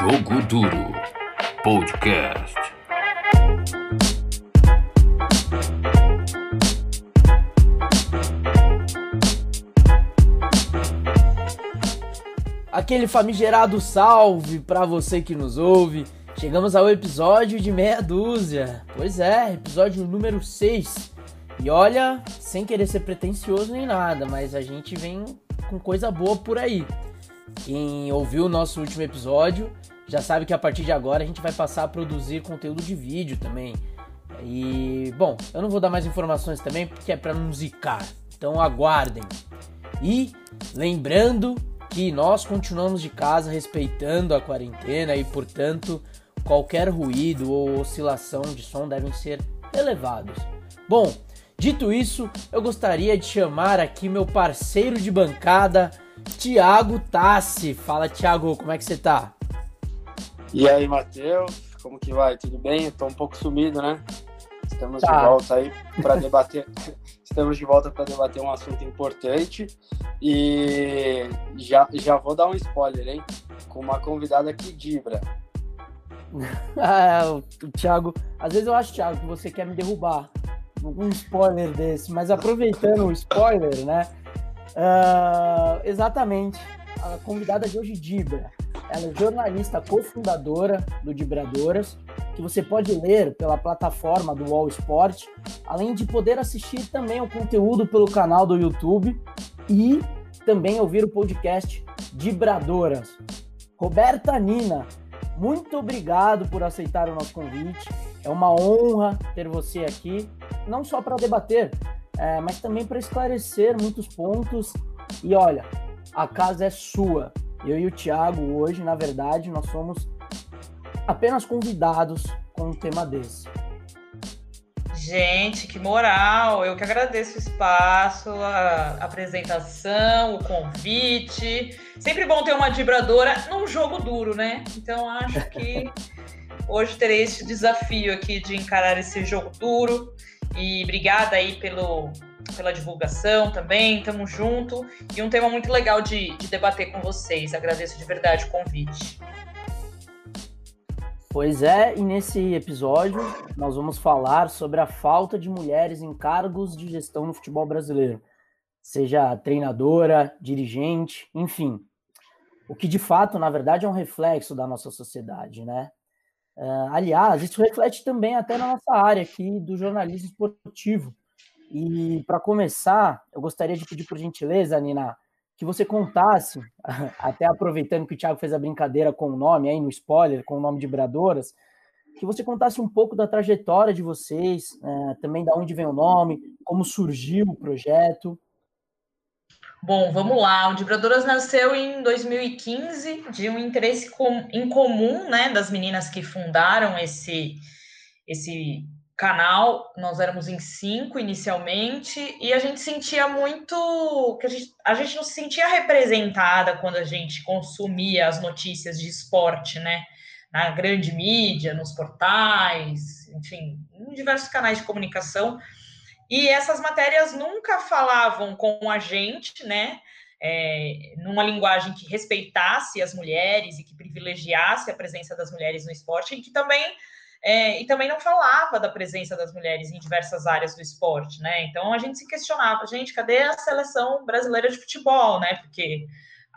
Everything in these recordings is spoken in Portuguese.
Jogo Duro Podcast. Aquele famigerado salve para você que nos ouve. Chegamos ao episódio de meia dúzia. Pois é, episódio número 6. E olha, sem querer ser pretencioso nem nada, mas a gente vem com coisa boa por aí. Quem ouviu o nosso último episódio já sabe que a partir de agora a gente vai passar a produzir conteúdo de vídeo também. E, bom, eu não vou dar mais informações também porque é para musicar. Então aguardem. E lembrando que nós continuamos de casa respeitando a quarentena e, portanto, qualquer ruído ou oscilação de som devem ser elevados. Bom, dito isso, eu gostaria de chamar aqui meu parceiro de bancada, Tiago Tassi. Fala, Tiago, como é que você tá? E aí, Matheus, como que vai? Tudo bem? Tô um pouco sumido, né? Estamos Tá. de volta aí para debater. Estamos de volta para debater um assunto importante e já, já vou dar um spoiler, hein? Com uma convidada que dibra. Ah, o, Thiago. Às vezes eu acho, Thiago, que você quer me derrubar. Um spoiler desse, mas aproveitando o spoiler, né? ah, exatamente. A convidada de hoje, Dibra. Ela é jornalista cofundadora do Dibradoras, que você pode ler pela plataforma do Wall Sport, além de poder assistir também o conteúdo pelo canal do YouTube e também ouvir o podcast Dibradoras. Roberta Nina, muito obrigado por aceitar o nosso convite. É uma honra ter você aqui, não só para debater, é, mas também para esclarecer muitos pontos. E olha, a casa é sua. Eu e o Thiago, hoje, na verdade, nós somos apenas convidados com um tema desse. Gente, que moral! Eu que agradeço o espaço, a apresentação, o convite. Sempre bom ter uma vibradora num jogo duro, né? Então acho que hoje terei esse desafio aqui de encarar esse jogo duro. E obrigada aí pelo, pela divulgação também, tamo junto. E um tema muito legal de, de debater com vocês. Agradeço de verdade o convite. Pois é, e nesse episódio nós vamos falar sobre a falta de mulheres em cargos de gestão no futebol brasileiro, seja treinadora, dirigente, enfim. O que de fato, na verdade, é um reflexo da nossa sociedade, né? Ah, aliás, isso reflete também até na nossa área aqui do jornalismo esportivo. E para começar, eu gostaria de pedir por gentileza, Nina, que você contasse, até aproveitando que o Thiago fez a brincadeira com o nome aí no spoiler, com o nome de Bradoras, que você contasse um pouco da trajetória de vocês, eh, também da onde vem o nome, como surgiu o projeto. Bom, vamos lá. O Vibradoras nasceu em 2015 de um interesse com- em comum, né, das meninas que fundaram esse esse canal. Nós éramos em cinco inicialmente e a gente sentia muito que a gente, a gente não se sentia representada quando a gente consumia as notícias de esporte, né? Na grande mídia, nos portais, enfim, em diversos canais de comunicação. E essas matérias nunca falavam com a gente, né? É, numa linguagem que respeitasse as mulheres e que privilegiasse a presença das mulheres no esporte e que também é, e também não falava da presença das mulheres em diversas áreas do esporte, né? Então a gente se questionava, gente, cadê a seleção brasileira de futebol, né? Porque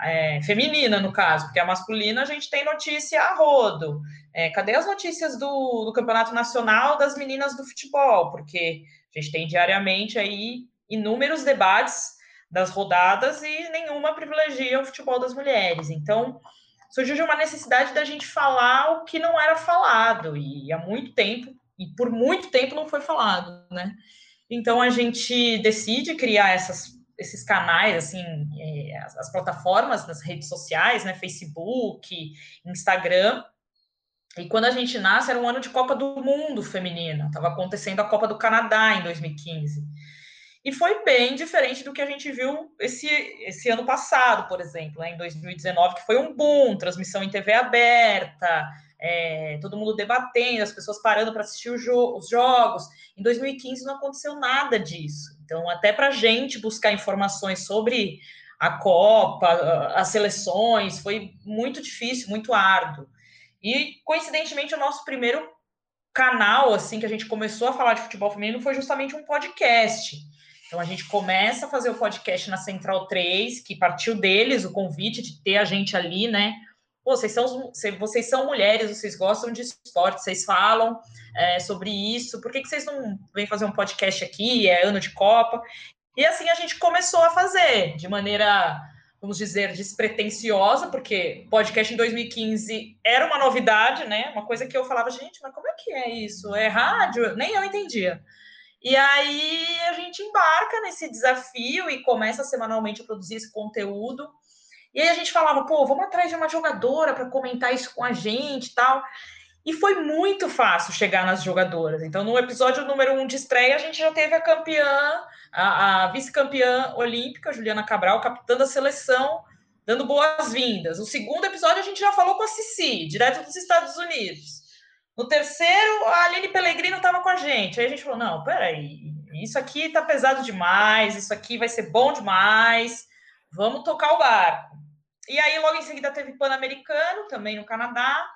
é, feminina, no caso, porque a masculina a gente tem notícia a rodo. É, cadê as notícias do, do campeonato nacional das meninas do futebol? Porque a gente tem diariamente aí inúmeros debates das rodadas e nenhuma privilegia o futebol das mulheres. Então, surgiu de uma necessidade da gente falar o que não era falado, e há muito tempo, e por muito tempo não foi falado, né? Então, a gente decide criar essas, esses canais, assim, é, as, as plataformas nas redes sociais, né? Facebook, Instagram, e quando a gente nasce, era um ano de Copa do Mundo feminina. Estava acontecendo a Copa do Canadá em 2015. E foi bem diferente do que a gente viu esse, esse ano passado, por exemplo, né, em 2019, que foi um boom, transmissão em TV aberta, é, todo mundo debatendo, as pessoas parando para assistir jo os jogos. Em 2015 não aconteceu nada disso. Então, até para a gente buscar informações sobre a Copa, as seleções, foi muito difícil, muito árduo. E, coincidentemente, o nosso primeiro canal, assim, que a gente começou a falar de futebol feminino foi justamente um podcast. Então, a gente começa a fazer o podcast na Central 3, que partiu deles o convite de ter a gente ali, né? Pô, vocês são, vocês são mulheres, vocês gostam de esporte, vocês falam é, sobre isso, por que, que vocês não vêm fazer um podcast aqui? É ano de Copa. E assim a gente começou a fazer, de maneira, vamos dizer, despretensiosa, porque podcast em 2015 era uma novidade, né? Uma coisa que eu falava, gente, mas como é que é isso? É rádio? Nem eu entendia. E aí gente embarca nesse desafio e começa semanalmente a produzir esse conteúdo. E aí a gente falava, pô, vamos atrás de uma jogadora para comentar isso com a gente e tal. E foi muito fácil chegar nas jogadoras. Então, no episódio número um de estreia, a gente já teve a campeã, a, a vice-campeã olímpica, Juliana Cabral, capitã da seleção, dando boas-vindas. O segundo episódio, a gente já falou com a Cici, direto dos Estados Unidos. No terceiro, a Aline Pellegrino estava com a gente. Aí a gente falou: não, peraí, isso aqui tá pesado demais, isso aqui vai ser bom demais, vamos tocar o barco. E aí, logo em seguida, teve Pan-Americano, também no Canadá.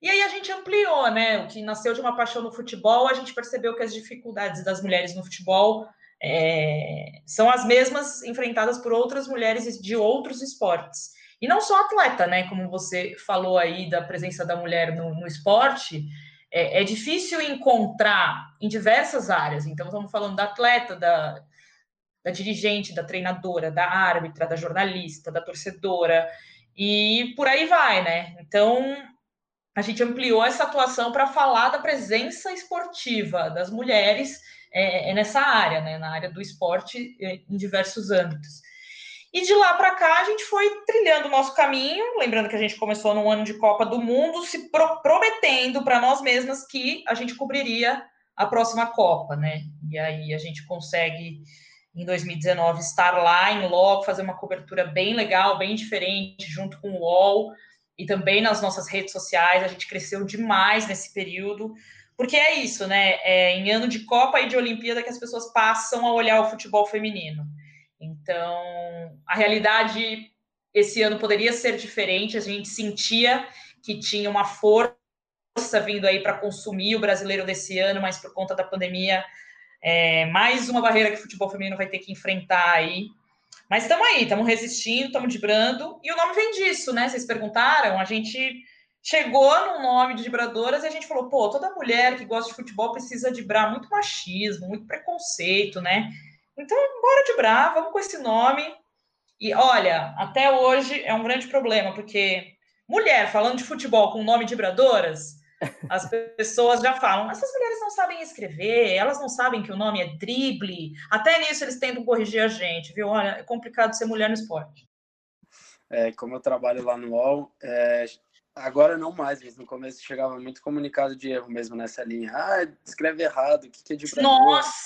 E aí a gente ampliou, né? O que nasceu de uma paixão no futebol, a gente percebeu que as dificuldades das mulheres no futebol é, são as mesmas enfrentadas por outras mulheres de outros esportes. E não só atleta, né? Como você falou aí da presença da mulher no, no esporte, é, é, difícil encontrar em diversas áreas. Então, estamos falando da atleta, da, da dirigente, da treinadora, da árbitra, da jornalista, da torcedora, e por aí vai, né? Então, a gente ampliou essa atuação para falar da presença esportiva das mulheres é, é, nessa área, né, na área do esporte é, em diversos âmbitos. E de lá para cá a gente foi trilhando o nosso caminho, lembrando que a gente começou no ano de Copa do Mundo, se pro prometendo para nós mesmas que a gente cobriria a próxima Copa, né? E aí a gente consegue em 2019 estar lá em loco, fazer uma cobertura bem legal, bem diferente, junto com o UOL, e também nas nossas redes sociais. A gente cresceu demais nesse período, porque é isso, né? É em ano de Copa e de Olimpíada que as pessoas passam a olhar o futebol feminino. Então, a realidade esse ano poderia ser diferente. A gente sentia que tinha uma força vindo aí para consumir o brasileiro desse ano, mas por conta da pandemia, é mais uma barreira que o futebol feminino vai ter que enfrentar aí. Mas estamos aí, estamos resistindo, estamos vibrando. E o nome vem disso, né? Vocês perguntaram, a gente chegou no nome de vibradoras e a gente falou, pô, toda mulher que gosta de futebol precisa vibrar muito machismo, muito preconceito, né? Então, bora vibrar, vamos com esse nome. E olha, até hoje é um grande problema, porque mulher falando de futebol com o nome de vibradoras, as pessoas já falam, essas mulheres não sabem escrever, elas não sabem que o nome é drible. Até nisso eles tentam corrigir a gente, viu? Olha, é complicado ser mulher no esporte. É, como eu trabalho lá no UOL, é, Agora não mais, mas no começo chegava muito comunicado de erro mesmo nessa linha. Ah, escreve errado, o que, que é de Nossa!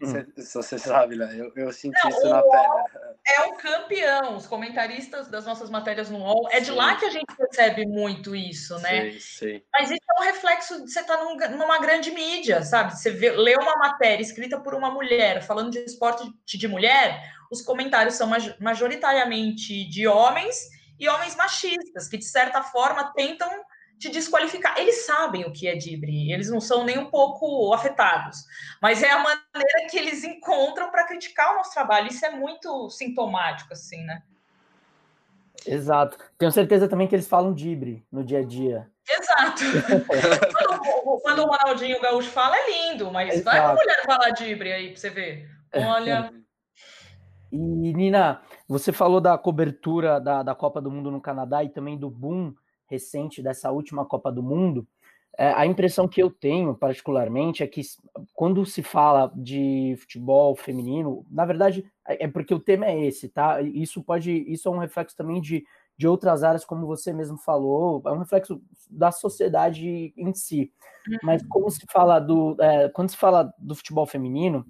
Você, você sabe, né? Eu, eu senti não, isso na pele. É o campeão, os comentaristas das nossas matérias no UOL. É de sim. lá que a gente percebe muito isso, né? Sim, sim. Mas isso é um reflexo de você estar tá num, numa grande mídia, sabe? Você vê, lê uma matéria escrita por uma mulher falando de esporte de mulher, os comentários são majoritariamente de homens e homens machistas, que de certa forma tentam te desqualificar. Eles sabem o que é Dibre, eles não são nem um pouco afetados, mas é a maneira que eles encontram para criticar o nosso trabalho. Isso é muito sintomático, assim, né? Exato. Tenho certeza também que eles falam Dibre no dia a dia. Exato. quando, quando, o Ronaldinho Gaúcho fala, é lindo, mas Exato. vai a mulher falar Dibre aí para você ver. Olha. E, Nina, você falou da cobertura da, da Copa do Mundo no Canadá e também do boom recente dessa última Copa do Mundo. É, a impressão que eu tenho, particularmente, é que quando se fala de futebol feminino, na verdade, é, é porque o tema é esse, tá? Isso pode, isso é um reflexo também de, de outras áreas, como você mesmo falou, é um reflexo da sociedade em si. Mas uhum. como se fala do, é, quando se fala do futebol feminino,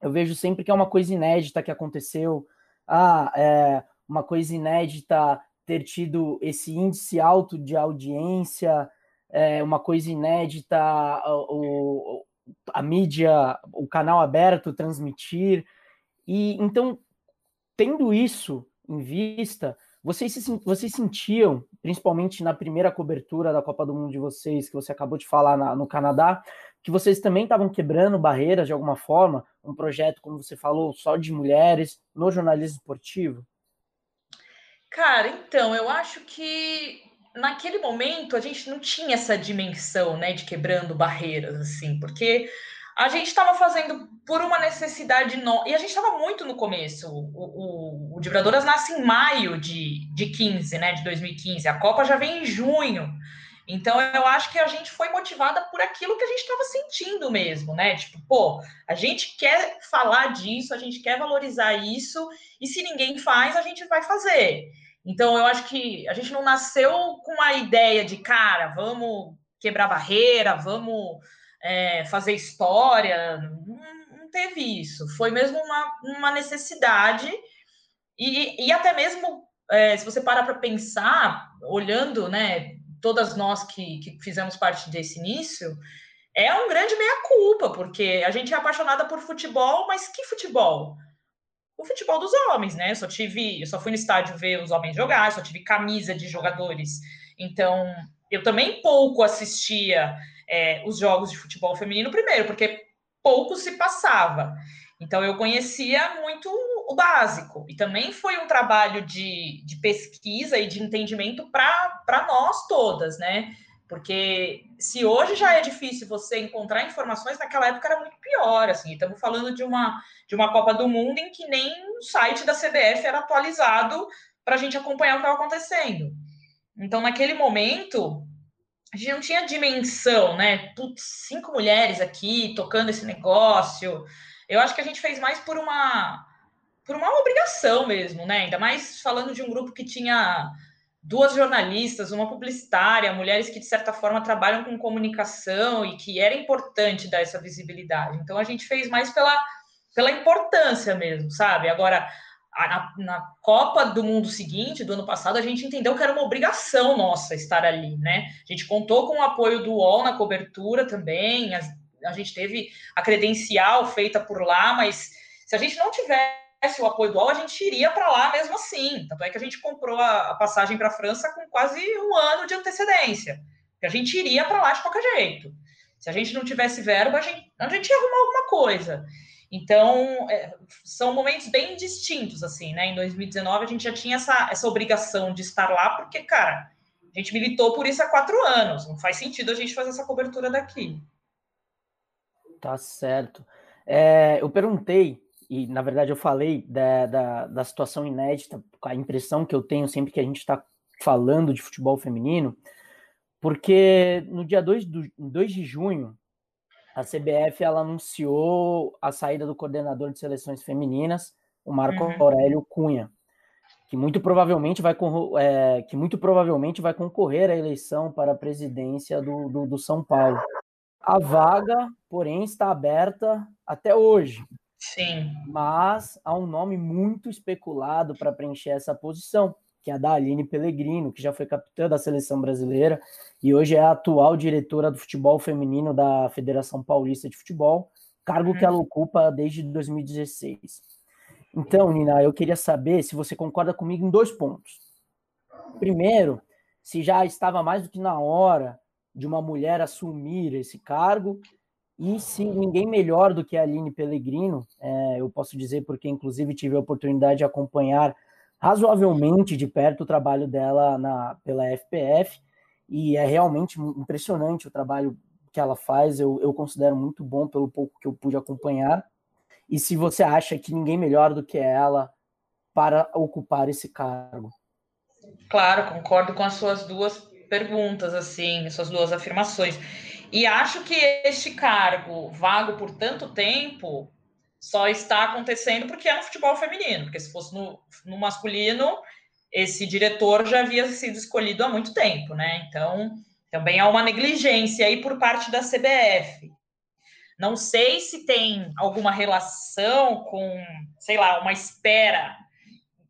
eu vejo sempre que é uma coisa inédita que aconteceu ah, é uma coisa inédita ter tido esse índice alto de audiência, é uma coisa inédita o, a mídia, o canal aberto transmitir. E então, tendo isso em vista, vocês, vocês sentiam principalmente na primeira cobertura da Copa do Mundo de vocês, que você acabou de falar na, no Canadá, que vocês também estavam quebrando barreiras de alguma forma, um projeto, como você falou, só de mulheres no jornalismo esportivo? Cara, então, eu acho que naquele momento a gente não tinha essa dimensão, né, de quebrando barreiras, assim, porque a gente estava fazendo por uma necessidade no... e a gente estava muito no começo. O, o, o nasce em maio de, de 15, né, de 2015. A Copa já vem em junho. Então eu acho que a gente foi motivada por aquilo que a gente estava sentindo mesmo, né? Tipo, pô, a gente quer falar disso, a gente quer valorizar isso, e se ninguém faz, a gente vai fazer. Então eu acho que a gente não nasceu com a ideia de, cara, vamos quebrar barreira, vamos é, fazer história. Não, não, teve isso. Foi mesmo uma, uma necessidade, e, e até mesmo é, se você parar para pensar, olhando, né, todas nós que, que fizemos parte desse início, é um grande meia-culpa, porque a gente é apaixonada por futebol, mas que futebol? O futebol dos homens, né? Eu só tive, eu só fui no estádio ver os homens jogar, só tive camisa de jogadores. Então, eu também pouco assistia é, os jogos de futebol feminino primeiro, porque pouco se passava. Então, eu conhecia muito o básico. E também foi um trabalho de, de pesquisa e de entendimento para nós todas, né? Porque se hoje já é difícil você encontrar informações, naquela época era muito pior, assim. Estamos falando de uma, de uma Copa do Mundo em que nem o site da CBF era atualizado para a gente acompanhar o que estava acontecendo. Então, naquele momento, a gente não tinha dimensão, né? Putz, cinco mulheres aqui tocando esse negócio, eu acho que a gente fez mais por uma por uma obrigação mesmo, né? Ainda mais falando de um grupo que tinha duas jornalistas, uma publicitária, mulheres que de certa forma trabalham com comunicação e que era importante dar essa visibilidade. Então a gente fez mais pela pela importância mesmo, sabe? Agora na, na, Copa do Mundo seguinte, do ano passado, a gente entendeu que era uma obrigação nossa estar ali, né? A gente contou com o apoio do UOL na cobertura também, as, a gente teve a credencial feita por lá, mas se a gente não tivesse o apoio do UOL, a gente iria para lá mesmo assim. Tanto é que a gente comprou a, a passagem para a França com quase um ano de antecedência. A gente iria para lá de qualquer jeito. Se a gente não tivesse verba, a gente, a gente ia arrumar alguma coisa. Então, é, são momentos bem distintos, assim, né? Em 2019, a gente já tinha essa, essa obrigação de estar lá, porque, cara, a gente militou por isso há quatro anos. Não faz sentido a gente fazer essa cobertura daqui. Tá certo. É, eu perguntei, e na verdade eu falei da, da, da, situação inédita, a impressão que eu tenho sempre que a gente está falando de futebol feminino, porque no dia 2, do, 2 de junho, a CBF ela anunciou a saída do coordenador de seleções femininas, o Marco uhum. Aurélio Cunha, que muito provavelmente vai é, que muito provavelmente vai concorrer à eleição para a presidência do, do, do São Paulo. A vaga, porém, está aberta até hoje. Sim. Mas há um nome muito especulado para preencher essa posição, que é a da Aline Pellegrino, que já foi capitã da seleção brasileira e hoje é a atual diretora do futebol feminino da Federação Paulista de Futebol, cargo que ela uhum. ocupa desde 2016. Então, Nina, eu queria saber se você concorda comigo em dois pontos. Primeiro, se já estava mais do que na hora de uma mulher assumir esse cargo. E se ninguém melhor do que a Aline Pellegrino, é, eu posso dizer porque, inclusive, tive a oportunidade de acompanhar razoavelmente de perto o trabalho dela na, pela FPF, e é realmente impressionante o trabalho que ela faz, eu, eu considero muito bom pelo pouco que eu pude acompanhar. E se você acha que ninguém melhor do que ela para ocupar esse cargo? Claro, concordo com as suas duas perguntas, assim, essas duas afirmações. E acho que este cargo vago por tanto tempo só está acontecendo porque é no futebol feminino, porque se fosse no, no masculino, esse diretor já havia sido escolhido há muito tempo, né? Então, também há uma negligência aí por parte da CBF. Não sei se tem alguma relação com, sei lá, uma espera.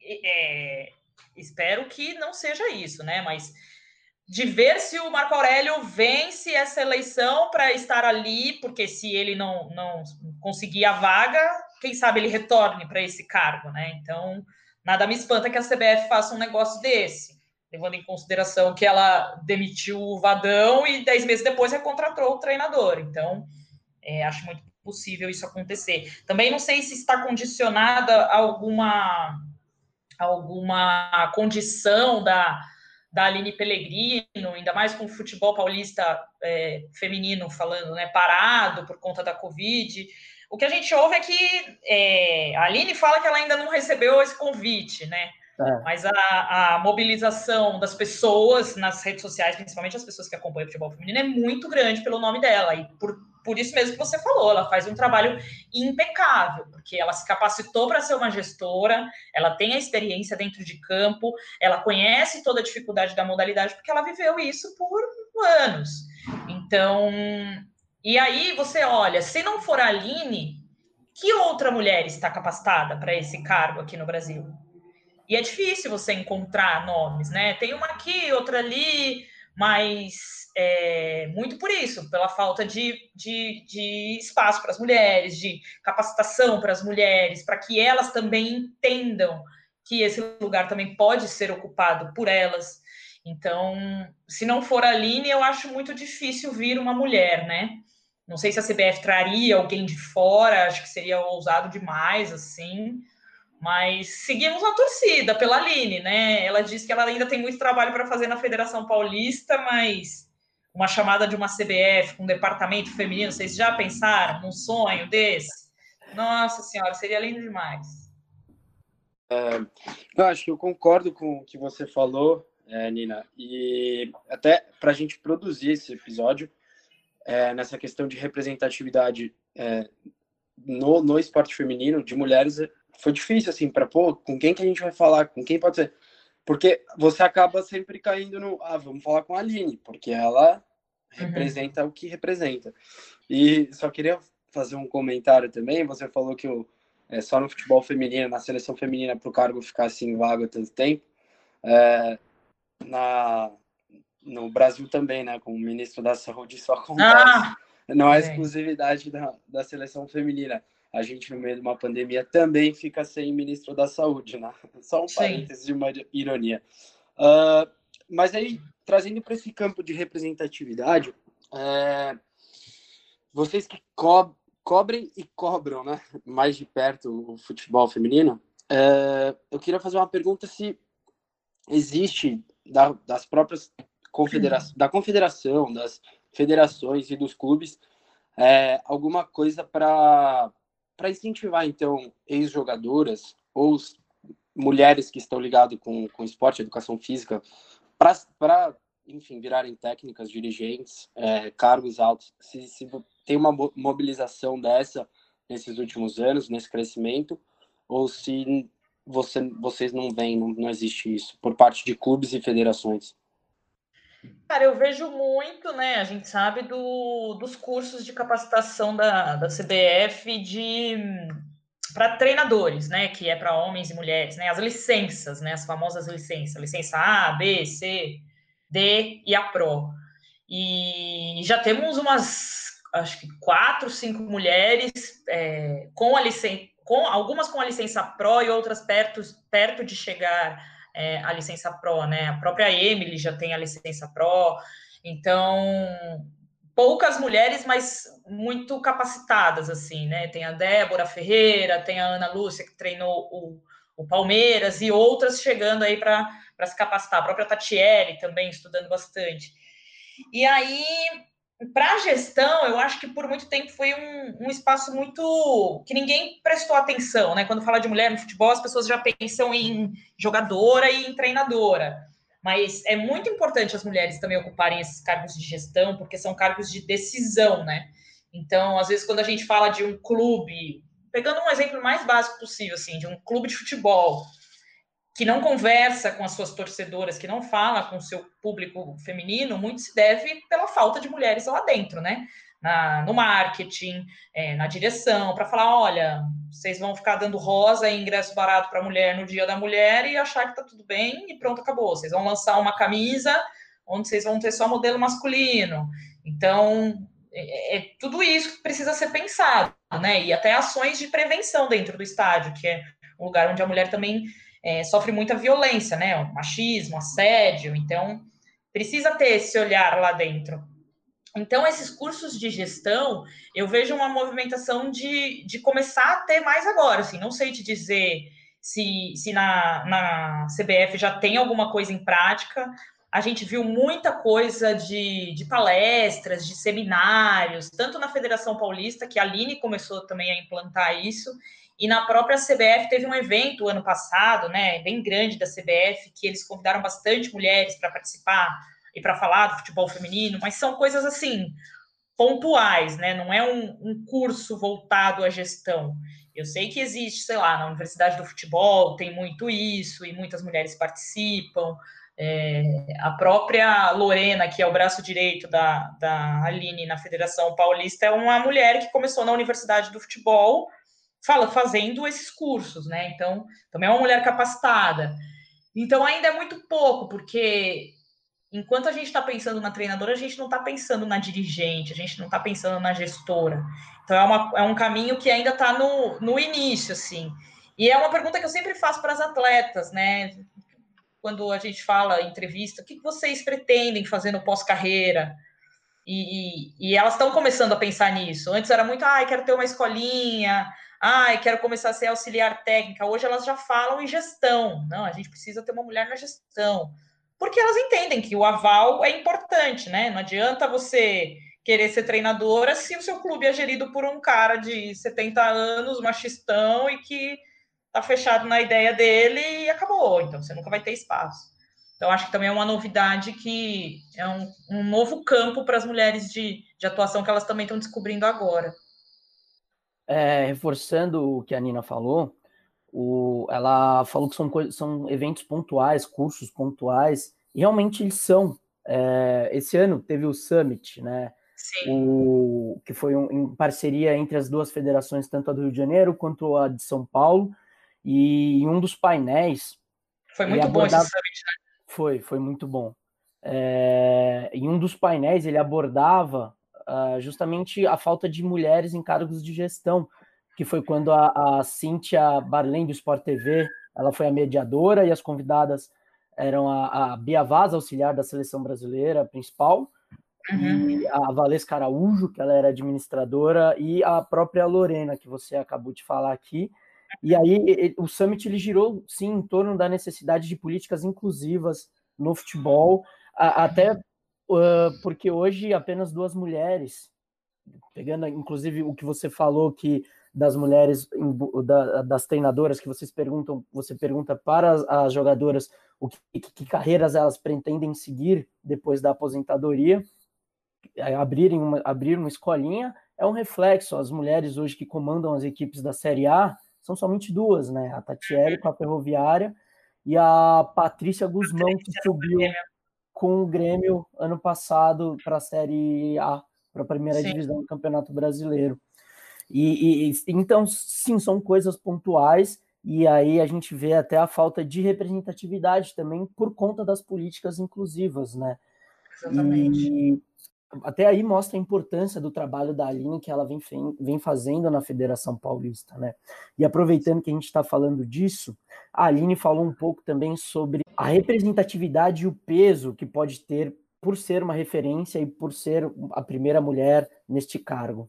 É, espero que não seja isso, né? Mas de ver se o Marco Aurélio vence essa eleição para estar ali, porque se ele não, não conseguir a vaga, quem sabe ele retorne para esse cargo, né? Então, nada me espanta que a CBF faça um negócio desse. levando em consideração que ela demitiu o Vadão e dez meses depois recontratou o treinador. Então, é, acho muito possível isso acontecer. Também não sei se está condicionada alguma, alguma condição da, da Aline Pellegrino, ainda mais com o futebol paulista é, feminino falando, né, parado por conta da Covid. O que a gente ouve é que é, a Aline fala que ela ainda não recebeu esse convite, né? É. Mas a, a, mobilização das pessoas nas redes sociais, principalmente as pessoas que acompanham o futebol feminino, é muito grande pelo nome dela. E por, por isso mesmo que você falou, ela faz um trabalho impecável, porque ela se capacitou para ser uma gestora, ela tem a experiência dentro de campo, ela conhece toda a dificuldade da modalidade, porque ela viveu isso por anos. Então, e aí você olha, se não for a Aline, que outra mulher está capacitada para esse cargo aqui no Brasil? E é difícil você encontrar nomes, né? Tem uma aqui, outra ali, mas é, muito por isso, pela falta de, de, de espaço para as mulheres, de capacitação para as mulheres, para que elas também entendam que esse lugar também pode ser ocupado por elas. Então, se não for a Aline, eu acho muito difícil vir uma mulher, né? Não sei se a CBF traria alguém de fora, acho que seria ousado demais, assim. Mas seguimos a torcida pela Aline, né? Ela disse que ela ainda tem muito trabalho para fazer na Federação Paulista, mas uma chamada de uma CBF com um departamento feminino, vocês já pensaram num sonho desse? Nossa Senhora, seria lindo demais. É, eu acho que eu concordo com o que você falou, é, Nina, e até para a gente produzir esse episódio, é, nessa questão de representatividade é, no, no esporte feminino de mulheres, foi difícil, assim, para, pô, com quem que a gente vai falar, com quem pode ser. Porque você acaba sempre caindo no, ah, vamos falar com a Aline, porque ela. Representa uhum. o que representa. E só queria fazer um comentário também, você falou que o, é, só no futebol feminino, na seleção feminina, para o cargo ficar assim vago tanto tempo, é, na, no Brasil também, né, com o ministro da Saúde, isso acontece. Ah, Não é exclusividade da, da seleção feminina a gente, no meio de uma pandemia, também fica sem ministro da Saúde, né? Só um parênteses de uma ironia. Uh, mas aí, trazendo para esse campo de representatividade, é, vocês que co cobrem e cobram né, mais de perto o futebol feminino, é, eu queria fazer uma pergunta se existe da, das próprias confederações, da confederação, das federações e dos clubes, é, alguma coisa para para incentivar, então, ex-jogadoras ou mulheres que estão ligadas com, com esporte, educação física, para, enfim, virarem técnicas, dirigentes, é, cargos altos, se, se tem uma mobilização dessa nesses últimos anos, nesse crescimento, ou se você, vocês não veem, não, não existe isso, por parte de clubes e federações? Cara, eu vejo muito, né? A gente sabe do, dos cursos de capacitação da, da CBF de para treinadores, né? Que é para homens e mulheres, né? As licenças, né? As famosas licenças, licença A, B, C, D e a Pro. E já temos umas, acho que quatro, cinco mulheres é, com a licença, com algumas com a licença Pro e outras perto, perto de chegar é, a licença Pro, né? A própria Emily já tem a licença Pro, então poucas mulheres, mas muito capacitadas, assim, né? Tem a Débora Ferreira, tem a Ana Lúcia, que treinou o, o Palmeiras, e outras chegando aí para se capacitar. A própria Tatiele também estudando bastante. E aí, para a gestão, eu acho que por muito tempo foi um, um, espaço muito que ninguém prestou atenção, né? Quando fala de mulher no futebol, as pessoas já pensam em jogadora e em treinadora. Mas é muito importante as mulheres também ocuparem esses cargos de gestão, porque são cargos de decisão, né? Então, às vezes, quando a gente fala de um clube, pegando um exemplo mais básico possível, assim, de um clube de futebol, que não conversa com as suas torcedoras, que não fala com o seu público feminino, muito se deve pela falta de mulheres lá dentro, né? Na, no marketing, é, na direção, para falar: olha, vocês vão ficar dando rosa e ingresso barato para mulher no dia da mulher e achar que tá tudo bem e pronto, acabou. Vocês vão lançar uma camisa onde vocês vão ter só modelo masculino. Então, é, é tudo isso que precisa ser pensado, né? E até ações de prevenção dentro do estádio, que é um lugar onde a mulher também é, sofre muita violência, né? O machismo, assédio, então precisa ter esse olhar lá dentro. Então, esses cursos de gestão, eu vejo uma movimentação de, de começar a ter mais agora. Assim, não sei te dizer se, se na, na CBF já tem alguma coisa em prática. A gente viu muita coisa de, de palestras, de seminários, tanto na Federação Paulista, que a Aline começou também a implantar isso, e na própria CBF teve um evento ano passado, né, bem grande da CBF, que eles convidaram bastante mulheres para participar e para falar do futebol feminino, mas são coisas assim pontuais, né? Não é um, um, curso voltado à gestão. Eu sei que existe, sei lá, na Universidade do Futebol tem muito isso e muitas mulheres participam. É, a própria Lorena, que é o braço direito da, da Aline na Federação Paulista, é uma mulher que começou na Universidade do Futebol fala, fazendo esses cursos, né? Então, também é uma mulher capacitada. Então, ainda é muito pouco, porque enquanto a gente está pensando na treinadora, a gente não está pensando na dirigente, a gente não está pensando na gestora. Então, é, uma, é um caminho que ainda está no, no início, assim. E é uma pergunta que eu sempre faço para as atletas, né? Quando a gente fala em entrevista, o que vocês pretendem fazer no pós-carreira? E, e, e, elas estão começando a pensar nisso. Antes era muito, ah, quero ter uma escolinha, ah, quero começar a ser auxiliar técnica. Hoje elas já falam em gestão. Não, a gente precisa ter uma mulher na gestão. Porque elas entendem que o aval é importante, né? Não adianta você querer ser treinadora se o seu clube é gerido por um cara de 70 anos, machistão, e que tá fechado na ideia dele e acabou. Então você nunca vai ter espaço. Então, acho que também é uma novidade que é um, um novo campo para as mulheres de, de atuação que elas também estão descobrindo agora é, reforçando o que a Nina falou, o, ela falou que são, são eventos pontuais, cursos pontuais, e realmente eles são. É, esse ano teve o Summit, né? Sim. O, que foi um, em parceria entre as duas federações, tanto a do Rio de Janeiro quanto a de São Paulo, e em um dos painéis. Foi muito abordava, bom esse Summit, né? Foi, foi muito bom. É, em um dos painéis ele abordava uh, justamente a falta de mulheres em cargos de gestão, que foi quando a, a Cíntia Barlém do Sport TV, ela foi a mediadora e as convidadas eram a, a Bia Vaz, auxiliar da seleção brasileira principal, uhum. e a Valesca Araújo, que ela era administradora, e a própria Lorena, que você acabou de falar aqui. E aí o summit ele girou sim em torno da necessidade de políticas inclusivas no futebol, até uh, porque hoje apenas duas mulheres, pegando inclusive o que você falou que das mulheres, da, das treinadoras que vocês perguntam, você pergunta para as, as jogadoras o que, que, que, carreiras elas pretendem seguir depois da aposentadoria, é, abrirem uma, abrir uma escolinha é um reflexo. As mulheres hoje que comandam as equipes da Série A são somente duas, né? A Tatiele com a Ferroviária e a Patrícia Guzmão que subiu com o Grêmio ano passado para a Série A, para a primeira sim. divisão do Campeonato Brasileiro. E, e, então, sim, são coisas pontuais, e aí a gente vê até a falta de representatividade também por conta das políticas inclusivas, né? Exatamente. E até aí mostra a importância do trabalho da Aline que ela vem, vem fazendo na Federação Paulista, né? E aproveitando que a gente está falando disso, a Aline falou um pouco também sobre a representatividade e o peso que pode ter por ser uma referência e por ser a primeira mulher neste cargo.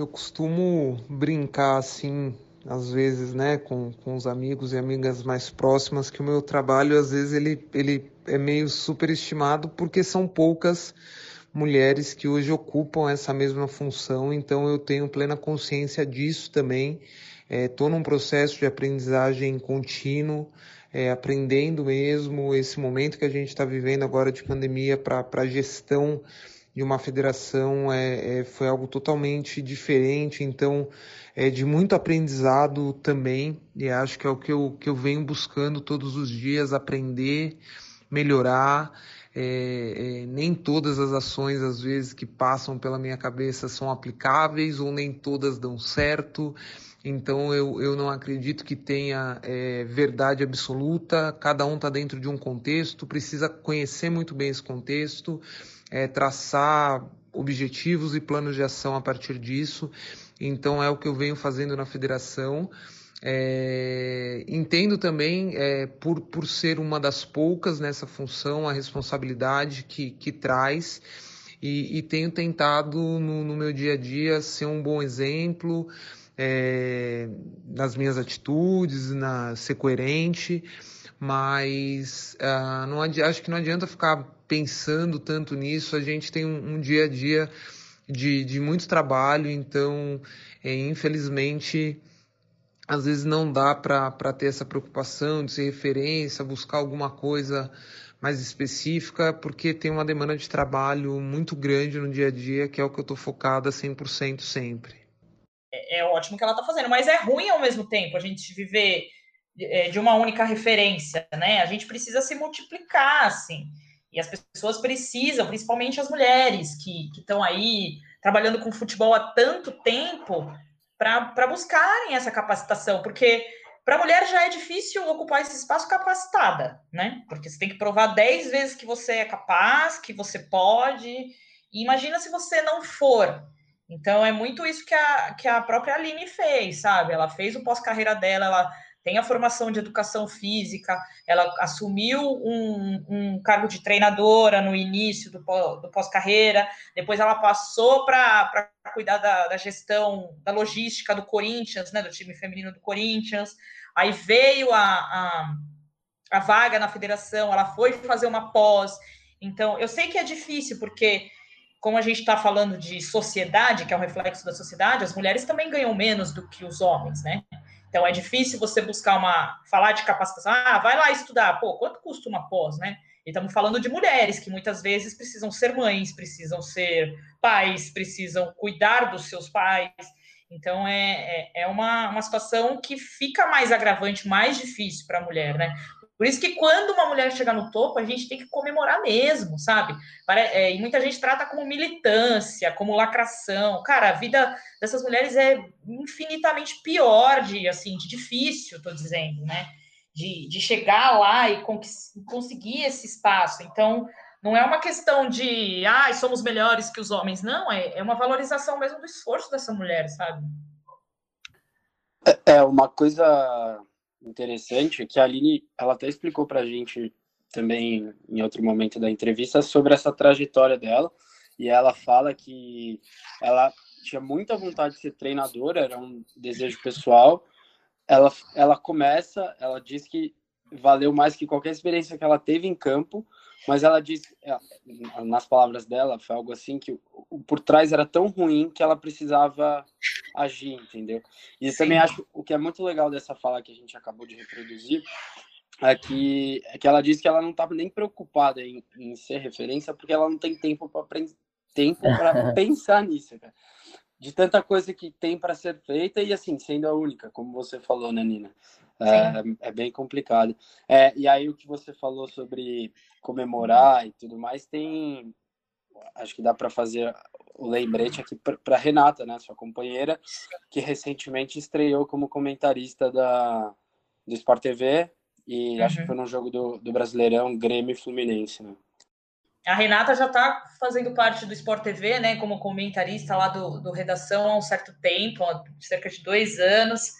Eu costumo brincar assim, às vezes, né, com, com os amigos e amigas mais próximas, que o meu trabalho, às vezes, ele, ele é meio superestimado porque são poucas mulheres que hoje ocupam essa mesma função, então eu tenho plena consciência disso também. Estou é, num processo de aprendizagem contínuo, é, aprendendo mesmo esse momento que a gente está vivendo agora de pandemia para gestão de uma federação é, é, foi algo totalmente diferente, então é de muito aprendizado também, e acho que é o que eu, que eu venho buscando todos os dias, aprender, melhorar. É, é, nem todas as ações, às vezes, que passam pela minha cabeça são aplicáveis ou nem todas dão certo. Então eu, eu não acredito que tenha é, verdade absoluta, cada um está dentro de um contexto, precisa conhecer muito bem esse contexto, é, traçar objetivos e planos de ação a partir disso. Então é o que eu venho fazendo na federação. É, entendo também, é, por, por ser uma das poucas nessa função, a responsabilidade que, que traz. E, e tenho tentado no, no, meu dia a dia ser um bom exemplo é, nas minhas atitudes, na, ser coerente, mas uh, não acho que não adianta ficar pensando tanto nisso. A gente tem um, um dia a dia de, de muito trabalho, então, é, infelizmente às vezes não dá para ter essa preocupação de ser referência, buscar alguma coisa mais específica, porque tem uma demanda de trabalho muito grande no dia a dia, que é o que eu estou focada 100% sempre. É, é, ótimo que ela está fazendo, mas é ruim ao mesmo tempo a gente viver é, de uma única referência, né? A gente precisa se multiplicar, assim. E as pessoas precisam, principalmente as mulheres que estão aí trabalhando com futebol há tanto tempo, para buscarem essa capacitação, porque para a mulher já é difícil ocupar esse espaço capacitada, né? Porque você tem que provar 10 vezes que você é capaz, que você pode. E imagina se você não for. Então é muito isso que a, que a própria Aline fez, sabe? Ela fez o pós-carreira dela, ela tem a formação de educação física, ela assumiu um, um cargo de treinadora no início do, do pós-carreira, depois ela passou para cuidar da, da, gestão, da logística do Corinthians, né, do time feminino do Corinthians, aí veio a, a, a vaga na federação, ela foi fazer uma pós, então eu sei que é difícil, porque como a gente está falando de sociedade, que é um reflexo da sociedade, as mulheres também ganham menos do que os homens, né? Então é difícil você buscar uma falar de capacitação. Ah, vai lá estudar. Pô, quanto custa uma pós, né? E estamos falando de mulheres que muitas vezes precisam ser mães, precisam ser pais, precisam cuidar dos seus pais. Então é, é, é uma, uma situação que fica mais agravante, mais difícil para a mulher, né? Por isso que quando uma mulher chega no topo, a gente tem que comemorar mesmo, sabe? É, e muita gente trata como militância, como lacração. Cara, a vida dessas mulheres é infinitamente pior de, assim, de difícil, tô dizendo, né? De, de chegar lá e conseguir esse espaço. Então, não é uma questão de, ah, somos melhores que os homens. Não, é, é uma valorização mesmo do esforço dessa mulher, sabe? É, é uma coisa interessante que a Aline, ela até explicou para a gente também em outro momento da entrevista sobre essa trajetória dela e ela fala que ela tinha muita vontade de ser treinadora, era um desejo pessoal. Ela, ela começa, ela diz que valeu mais que qualquer experiência que ela teve em campo, mas ela diz, é, nas palavras dela, foi algo assim que o por trás era tão ruim que ela precisava agir, entendeu? E Sim. também acho o que é muito legal dessa fala que a gente acabou de reproduzir é que, é que ela diz que ela não estava nem preocupada em, em, ser referência porque ela não tem tempo para tempo para pensar nisso, cara. De tanta coisa que tem para ser feita e assim sendo a única, como você falou, né, Nina? É, é, bem complicado. É, e aí o que você falou sobre comemorar e tudo mais, tem. Acho que dá para fazer o lembrete aqui para Renata, né, sua companheira, que recentemente estreou como comentarista da, do Sport TV e uhum. acho que uhum. foi no jogo do, do Brasileirão Grêmio Fluminense, né? A Renata já está fazendo parte do Sport TV, né, como comentarista lá do, do Redação há um certo tempo, há cerca de dois anos.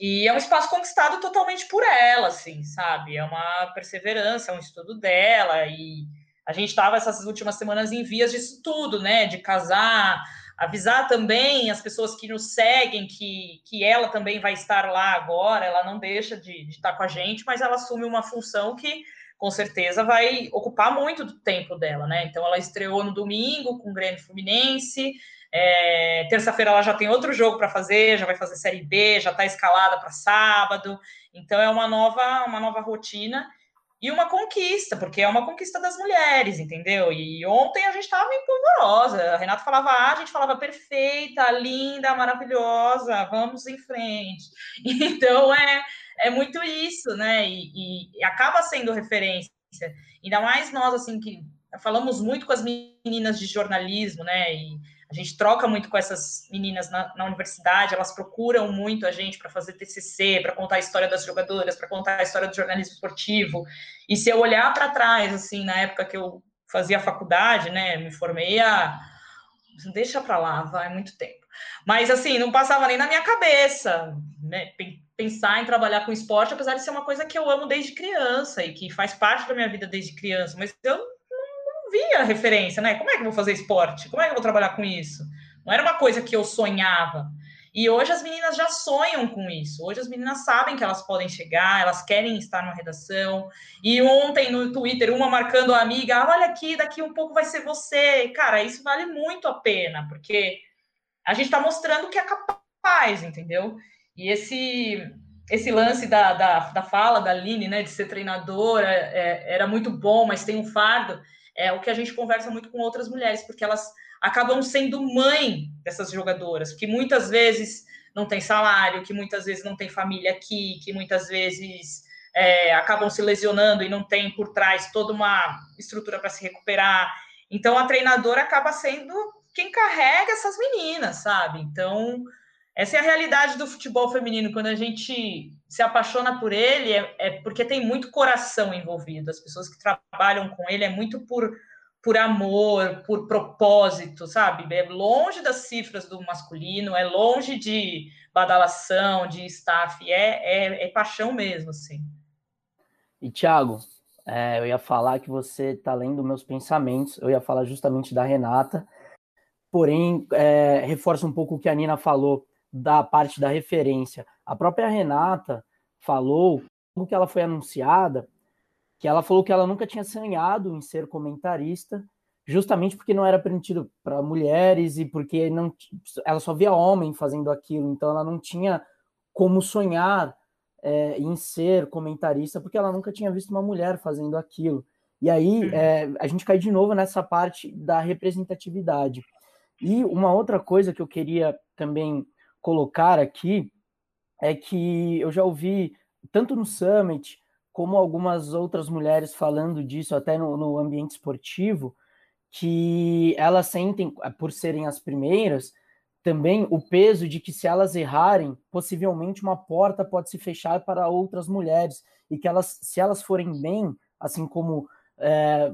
E é um espaço conquistado totalmente por ela, assim, sabe? É uma perseverança, é um estudo dela. E a gente estava essas últimas semanas em vias disso tudo, né? De casar, avisar também as pessoas que nos seguem que, que ela também vai estar lá agora. Ela não deixa de, de estar com a gente, mas ela assume uma função que com certeza vai ocupar muito do tempo dela, né? Então ela estreou no domingo com o Grêmio Fluminense, é, Terça-feira ela já tem outro jogo para fazer, já vai fazer Série B, já está escalada para sábado. Então é uma nova, uma nova rotina e uma conquista, porque é uma conquista das mulheres, entendeu? E ontem a gente estava empolvorosa. A Renata falava A, a gente falava perfeita, linda, maravilhosa, vamos em frente. Então é, é muito isso, né? E, e acaba sendo referência. Ainda mais nós, assim, que falamos muito com as meninas de jornalismo, né? E a gente troca muito com essas meninas na, na universidade, elas procuram muito a gente para fazer TCC, para contar a história das jogadoras, para contar a história do jornalismo esportivo. E se eu olhar para trás, assim, na época que eu fazia faculdade, né, me formei a deixa para lá, vai muito tempo. Mas assim, não passava nem na minha cabeça, né? Pensar em trabalhar com esporte, apesar de ser uma coisa que eu amo desde criança e que faz parte da minha vida desde criança, mas eu via referência, né? Como é que eu vou fazer esporte? Como é que eu vou trabalhar com isso? Não era uma coisa que eu sonhava. E hoje as meninas já sonham com isso. Hoje as meninas sabem que elas podem chegar, elas querem estar numa redação. E ontem no Twitter, uma marcando a amiga: ah, olha aqui, daqui um pouco vai ser você. Cara, isso vale muito a pena, porque a gente está mostrando que é capaz, entendeu? E esse esse lance da, da, da fala da Aline, né, de ser treinadora, é, era muito bom, mas tem um fardo, é o que a gente conversa muito com outras mulheres, porque elas acabam sendo mãe dessas jogadoras, que muitas vezes não tem salário, que muitas vezes não tem família aqui, que muitas vezes é, acabam se lesionando e não tem por trás toda uma estrutura para se recuperar. Então a treinadora acaba sendo quem carrega essas meninas, sabe? Então essa é a realidade do futebol feminino. Quando a gente se apaixona por ele, é, é porque tem muito coração envolvido. As pessoas que trabalham com ele é muito por por amor, por propósito, sabe? É longe das cifras do masculino, é longe de badalação, de staff, é, é, é paixão mesmo, assim. E, Thiago, é, eu ia falar que você está lendo meus pensamentos, eu ia falar justamente da Renata, porém, é, reforça um pouco o que a Nina falou da parte da referência. A própria Renata falou, que ela foi anunciada, que ela falou que ela nunca tinha sonhado em ser comentarista, justamente porque não era permitido para mulheres e porque não, ela só via homem fazendo aquilo, então ela não tinha como sonhar é, em ser comentarista, porque ela nunca tinha visto uma mulher fazendo aquilo. E aí é, a gente cai de novo nessa parte da representatividade. E uma outra coisa que eu queria também colocar aqui é que eu já ouvi, tanto no Summit como algumas outras mulheres falando disso até no, no ambiente esportivo, que elas sentem, por serem as primeiras, também o peso de que se elas errarem, possivelmente uma porta pode se fechar para outras mulheres e que elas, se elas forem bem, assim como é,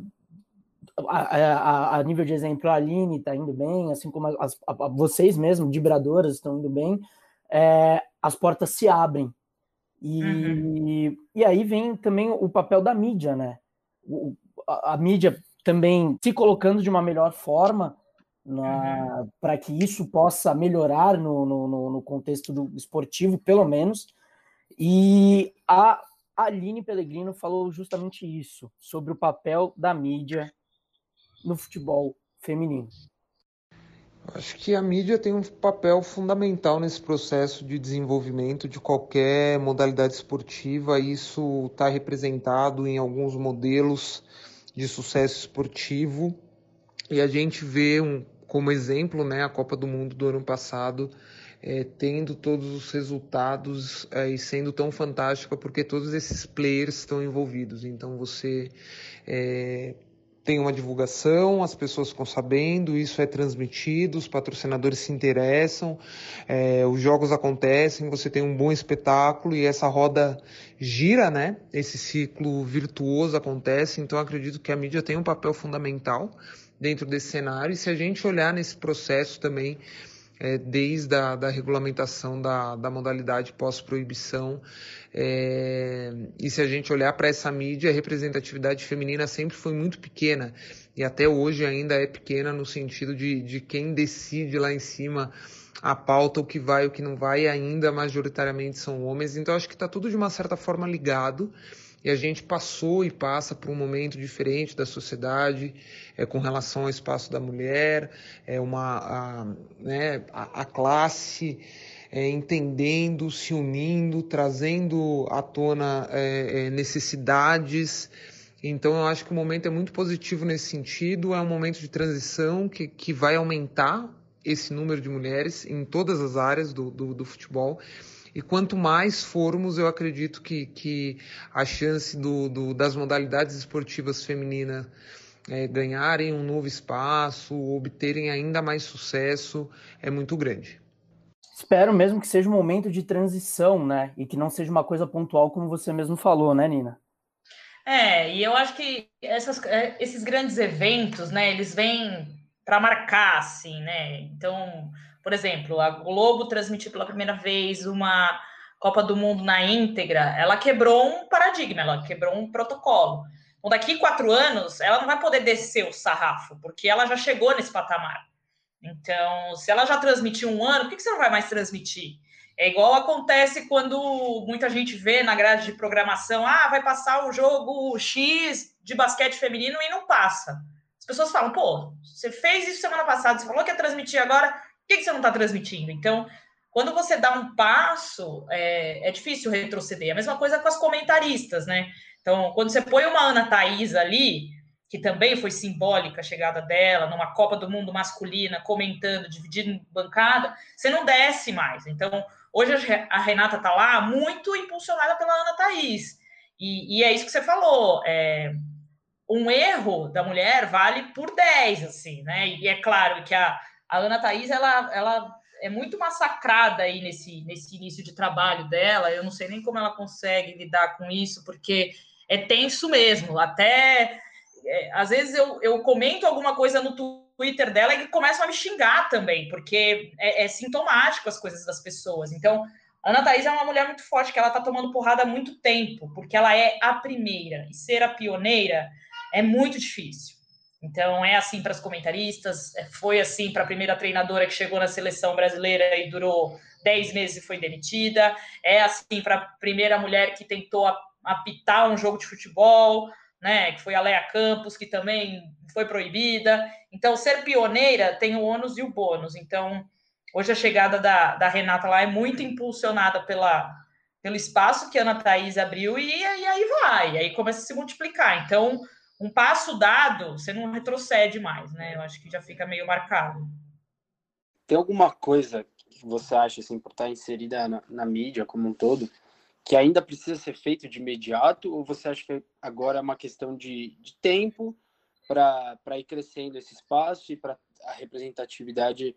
a, a, a, nível de exemplo a Aline está indo bem, assim como a, vocês mesmo, vibradoras, estão indo bem, é, as portas se abrem e, uhum. e aí vem também o papel da mídia, né? O, a, a, mídia também se colocando de uma melhor forma uhum. para que isso possa melhorar no, no, no, contexto do esportivo, pelo menos. E a Aline Pellegrino falou justamente isso, sobre o papel da mídia no futebol feminino. Acho que a mídia tem um papel fundamental nesse processo de desenvolvimento de qualquer modalidade esportiva. Isso está representado em alguns modelos de sucesso esportivo e a gente vê um, como exemplo né, a Copa do Mundo do ano passado é, tendo todos os resultados é, e sendo tão fantástica porque todos esses players estão envolvidos. Então você é, tem uma divulgação, as pessoas ficam sabendo, isso é transmitido, os patrocinadores se interessam, é, os jogos acontecem, você tem um bom espetáculo e essa roda gira, né? Esse ciclo virtuoso acontece, então acredito que a mídia tem um papel fundamental dentro desse cenário e se a gente olhar nesse processo também é, desde a da regulamentação da, da modalidade pós-proibição. É, e se a gente olhar para essa mídia, a representatividade feminina sempre foi muito pequena e até hoje ainda é pequena no sentido de, de quem decide lá em cima a pauta, o que vai, o que não vai, ainda majoritariamente são homens. Então acho que está tudo de uma certa forma ligado e a gente passou e passa por um momento diferente da sociedade é, com relação ao espaço da mulher, é uma a, né, a, a classe é, entendendo, se unindo, trazendo à tona é, é, necessidades. Então eu acho que o momento é muito positivo nesse sentido, é um momento de transição que, que vai aumentar esse número de mulheres em todas as áreas do, do, do futebol e quanto mais formos, eu acredito que, que a chance do, do das modalidades esportivas femininas é, ganharem um novo espaço, obterem ainda mais sucesso, é muito grande. Espero mesmo que seja um momento de transição, né? E que não seja uma coisa pontual, como você mesmo falou, né, Nina? É, e eu acho que essas, é, esses grandes eventos, né, eles vêm para marcar, assim, né? Então, por exemplo, a Globo transmitiu pela primeira vez uma Copa do Mundo na íntegra, ela quebrou um paradigma, ela quebrou um protocolo. Então, daqui quatro anos, ela não vai poder descer o sarrafo, porque ela já chegou nesse patamar. Então, se ela já transmitiu um ano, por que você não vai mais transmitir? É igual acontece quando muita gente vê na grade de programação, ah, vai passar o jogo X de basquete feminino e não passa. As pessoas falam, pô, você fez isso semana passada, você falou que ia transmitir agora, por que você não está transmitindo? Então, quando você dá um passo, é, é difícil retroceder. A mesma coisa com as comentaristas, né? Então, quando você põe uma Ana Thaís ali, que também foi simbólica a chegada dela, numa Copa do Mundo masculina, comentando, dividindo bancada, você não desce mais. Então, hoje a Renata está lá muito impulsionada pela Ana Thaís. E, e é isso que você falou. É, um erro da mulher vale por 10, assim, né? E é claro que a, a Ana Thaís, ela, ela é muito massacrada aí nesse, nesse início de trabalho dela. Eu não sei nem como ela consegue lidar com isso, porque é tenso mesmo. Até é, às vezes eu, eu comento alguma coisa no Twitter dela e começam a me xingar também, porque é, é sintomático as coisas das pessoas. Então, Ana Thaís é uma mulher muito forte, que ela tá tomando porrada há muito tempo, porque ela é a primeira, e ser a pioneira é muito difícil. Então, é assim para as comentaristas, é, foi assim para a primeira treinadora que chegou na seleção brasileira e durou 10 meses e foi demitida, é assim para a primeira mulher que tentou apitar um jogo de futebol, né, que foi a Leia Campos, que também foi proibida. Então, ser pioneira tem o ônus e o bônus. Então, hoje a chegada da, da Renata lá é muito impulsionada pela, pelo espaço que a Ana Thaís abriu e, e aí vai, aí começa a se multiplicar. Então, um passo dado, você não retrocede mais, né? Eu acho que já fica meio marcado. Tem alguma coisa que você acha assim, por estar inserida na, na mídia como um todo, que ainda precisa ser feito de imediato, ou você acha que agora é uma questão de, de tempo para ir crescendo esse espaço e para a representatividade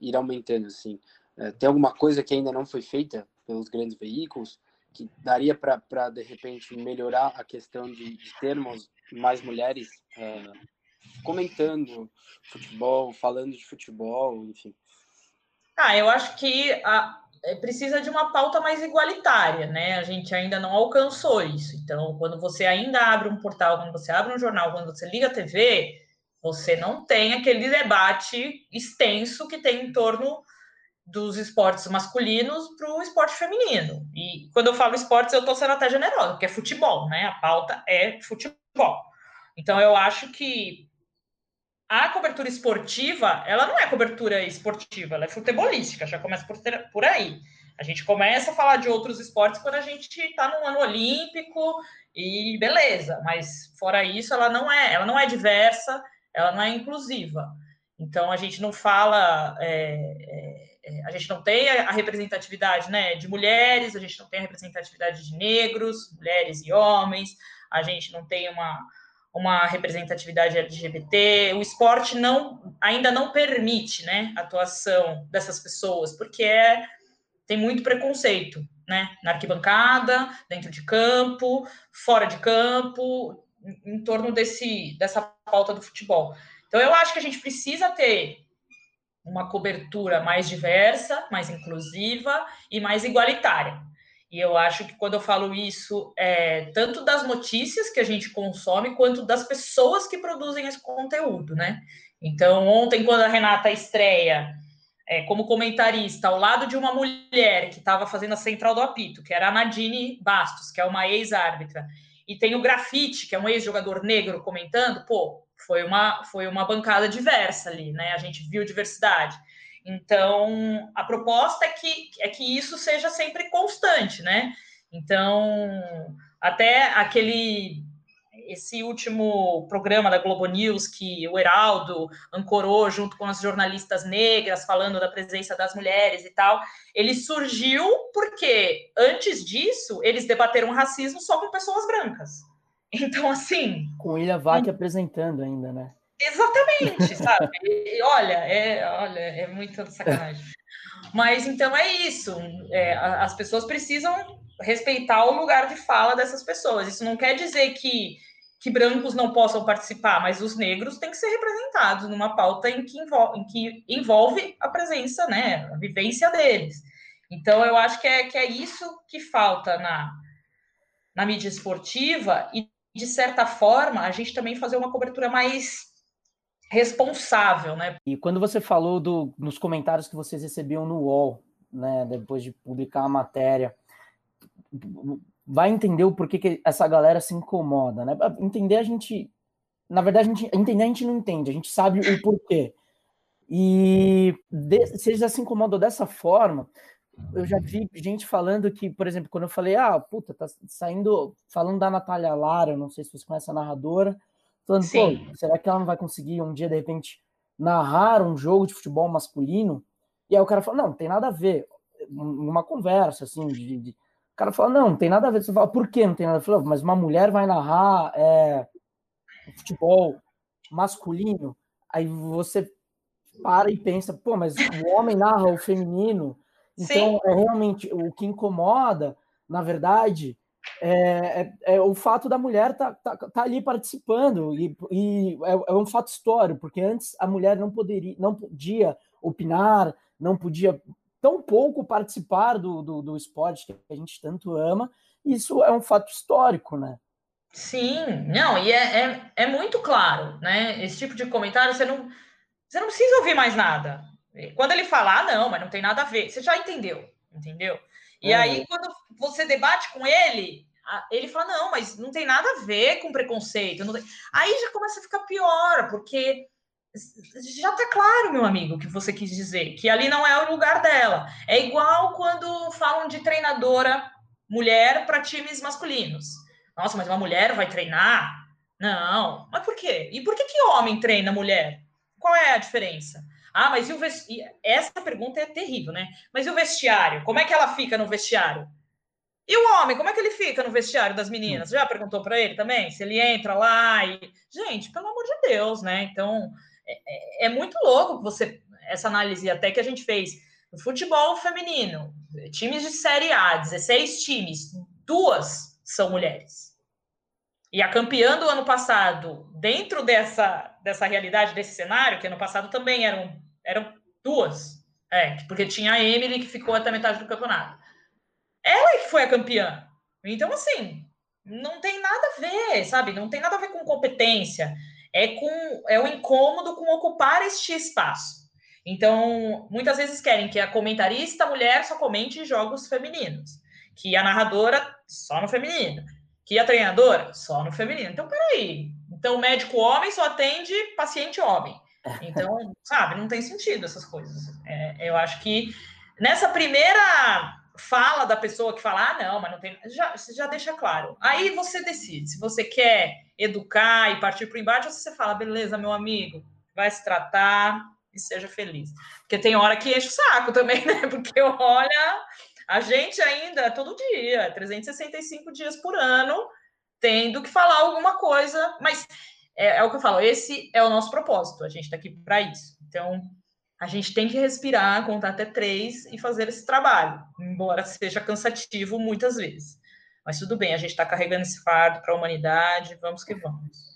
ir aumentando? Assim? É, tem alguma coisa que ainda não foi feita pelos grandes veículos que daria para, de repente, melhorar a questão de, de termos mais mulheres é, comentando futebol, falando de futebol, enfim? Ah, eu acho que a, é, precisa de uma pauta mais igualitária, né? A gente ainda não alcançou isso. Então, quando você ainda abre um portal, quando você abre um jornal, quando você liga a TV, você não tem aquele debate extenso que tem em torno dos esportes masculinos para o esporte feminino. E quando eu falo esportes, eu estou sendo até generosa, porque é futebol, né? A pauta é futebol. Então, eu acho que a cobertura esportiva, ela não é cobertura esportiva, ela é futebolística, já começa por, por aí. A gente começa a falar de outros esportes quando a gente está no ano olímpico e beleza, mas fora isso, ela não é, ela não é diversa, ela não é inclusiva. Então a gente não fala, é, é, é a gente não tem a representatividade né, de mulheres, a gente não tem a representatividade de negros, mulheres e homens, a gente não tem uma, uma representatividade LGBT. O esporte não ainda não permite, né, a atuação dessas pessoas, porque é, tem muito preconceito, né, na arquibancada, dentro de campo, fora de campo, em, em torno desse dessa pauta do futebol. Então eu acho que a gente precisa ter uma cobertura mais diversa, mais inclusiva e mais igualitária. E eu acho que quando eu falo isso, é tanto das notícias que a gente consome, quanto das pessoas que produzem esse conteúdo, né? Então, ontem, quando a Renata estreia é, como comentarista ao lado de uma mulher que estava fazendo a central do apito, que era a Nadine Bastos, que é uma ex-árbitra, e tem o Grafite, que é um ex-jogador negro, comentando, pô, foi uma, foi uma bancada diversa ali, né? A gente viu diversidade. Então, a proposta é que, é que isso seja sempre constante, né? Então, até aquele esse último programa da Globo News que o Heraldo ancorou junto com as jornalistas negras falando da presença das mulheres e tal, ele surgiu porque antes disso eles debateram racismo só com pessoas brancas. Então assim, com Ilha Vac e... apresentando ainda, né? Exatamente, sabe? E, olha, é, olha, é muito sacanagem. Mas então é isso. É, as pessoas precisam respeitar o lugar de fala dessas pessoas. Isso não quer dizer que que brancos não possam participar, mas os negros têm que ser representados numa pauta em que envolve, em que envolve a presença, né, a vivência deles. Então, eu acho que é, que é isso que falta na, na mídia esportiva e, de certa forma, a gente também fazer uma cobertura mais responsável, né? E quando você falou do, nos comentários que vocês recebiam no UOL, né, depois de publicar a matéria, vai entender o porquê que essa galera se incomoda, né? Entender a gente, na verdade, a gente, entender a gente não entende, a gente sabe o porquê. E de, se já se incomodou dessa forma, eu já vi gente falando que, por exemplo, quando eu falei, ah, puta, tá saindo, falando da Natália Lara, não sei se você conhece a narradora, falando, Sim. pô, será que ela não vai conseguir um dia, de repente, narrar um jogo de futebol masculino? E aí o cara fala, não, não tem nada a ver. Uma conversa, assim, de, de cara fala, não, não tem nada a ver. Você fala, por que não tem nada a ver? Falo, mas uma mulher vai narrar é, futebol masculino, aí você para e pensa, pô, mas o homem narra o feminino. Então, Sim. é realmente o que incomoda, na verdade, é, é, é, o fato da mulher tá, tá, tá ali participando e, e é, é, um fato histórico, porque antes a mulher não poderia, não podia opinar, não podia tão pouco participar do, do, do esporte que a gente tanto ama, isso é um fato histórico, né? Sim, não, e é, é, é, muito claro, né? Esse tipo de comentário, você não, você não precisa ouvir mais nada. Quando ele falar, ah, não, mas não tem nada a ver, você já entendeu, entendeu? E é. aí, quando você debate com ele, ele fala, não, mas não tem nada a ver com preconceito. Aí já começa a ficar pior, porque já tá claro, meu amigo, o que você quis dizer, que ali não é o lugar dela. É igual quando falam de treinadora mulher para times masculinos. Nossa, mas uma mulher vai treinar? Não. Mas por quê? E por que, que homem treina mulher? Qual é a diferença? Ah, mas e o vestiário? Essa pergunta é terrível, né? Mas e o vestiário? Como é que ela fica no vestiário? E o homem, como é que ele fica no vestiário das meninas? Já perguntou para ele também? Se ele entra lá e. Gente, pelo amor de Deus, né? Então, é, é, muito louco você essa análise até que a gente fez no futebol feminino, times de série A, 16 times, duas são mulheres. E a campeã do ano passado, dentro dessa, dessa realidade, desse cenário, que ano passado também eram, eram duas, é, porque tinha a Emily que ficou até metade do campeonato. Ela que foi a campeã. Então, assim, não tem nada a ver, sabe? Não tem nada a ver com competência é com é o incômodo com ocupar este espaço. Então, muitas vezes querem que a comentarista mulher só comente jogos femininos, que a narradora só no feminino, que a treinadora só no feminino. Então, peraí. Então, o médico homem só atende paciente homem. Então, sabe, não tem sentido essas coisas. É, eu acho que nessa primeira fala da pessoa que fala, ah, não, mas não tem. Já, já deixa claro. Aí você decide se você quer educar e partir para o embate, ou se você fala, beleza, meu amigo, vai se tratar e seja feliz. Porque tem hora que enche o saco também, né? Porque olha, a gente ainda, todo dia, 365 dias por ano, tendo que falar alguma coisa, mas é, é o que eu falo, esse é o nosso propósito, a gente está aqui para isso. Então, a gente tem que respirar, contar até três e fazer esse trabalho, embora seja cansativo muitas vezes. Mas tudo bem, a gente está carregando esse fardo para a humanidade, vamos que vamos.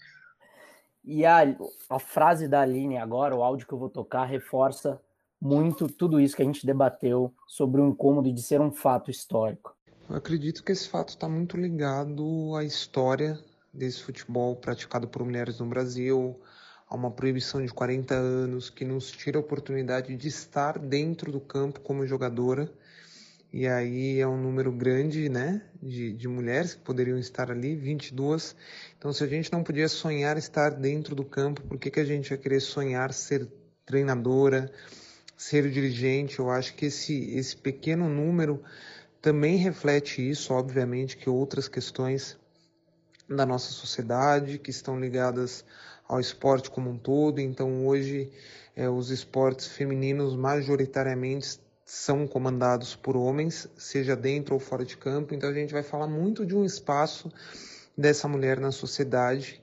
E a, a frase da Aline agora, o áudio que eu vou tocar, reforça muito tudo isso que a gente debateu sobre o incômodo de ser um fato histórico. Eu acredito que esse fato está muito ligado à história desse futebol praticado por mulheres no Brasil, a uma proibição de 40 anos que nos tira a oportunidade de estar dentro do campo como jogadora. E aí é um número grande, né, de, de mulheres que poderiam estar ali, 22. Então, se a gente não podia sonhar estar dentro do campo, por que, que a gente ia querer sonhar ser treinadora, ser dirigente? Eu acho que esse, esse pequeno número também reflete isso, obviamente, que outras questões da nossa sociedade que estão ligadas ao esporte como um todo. Então, hoje, é, os esportes femininos majoritariamente são comandados por homens, seja dentro ou fora de campo. Então, a gente vai falar muito de um espaço dessa mulher na sociedade.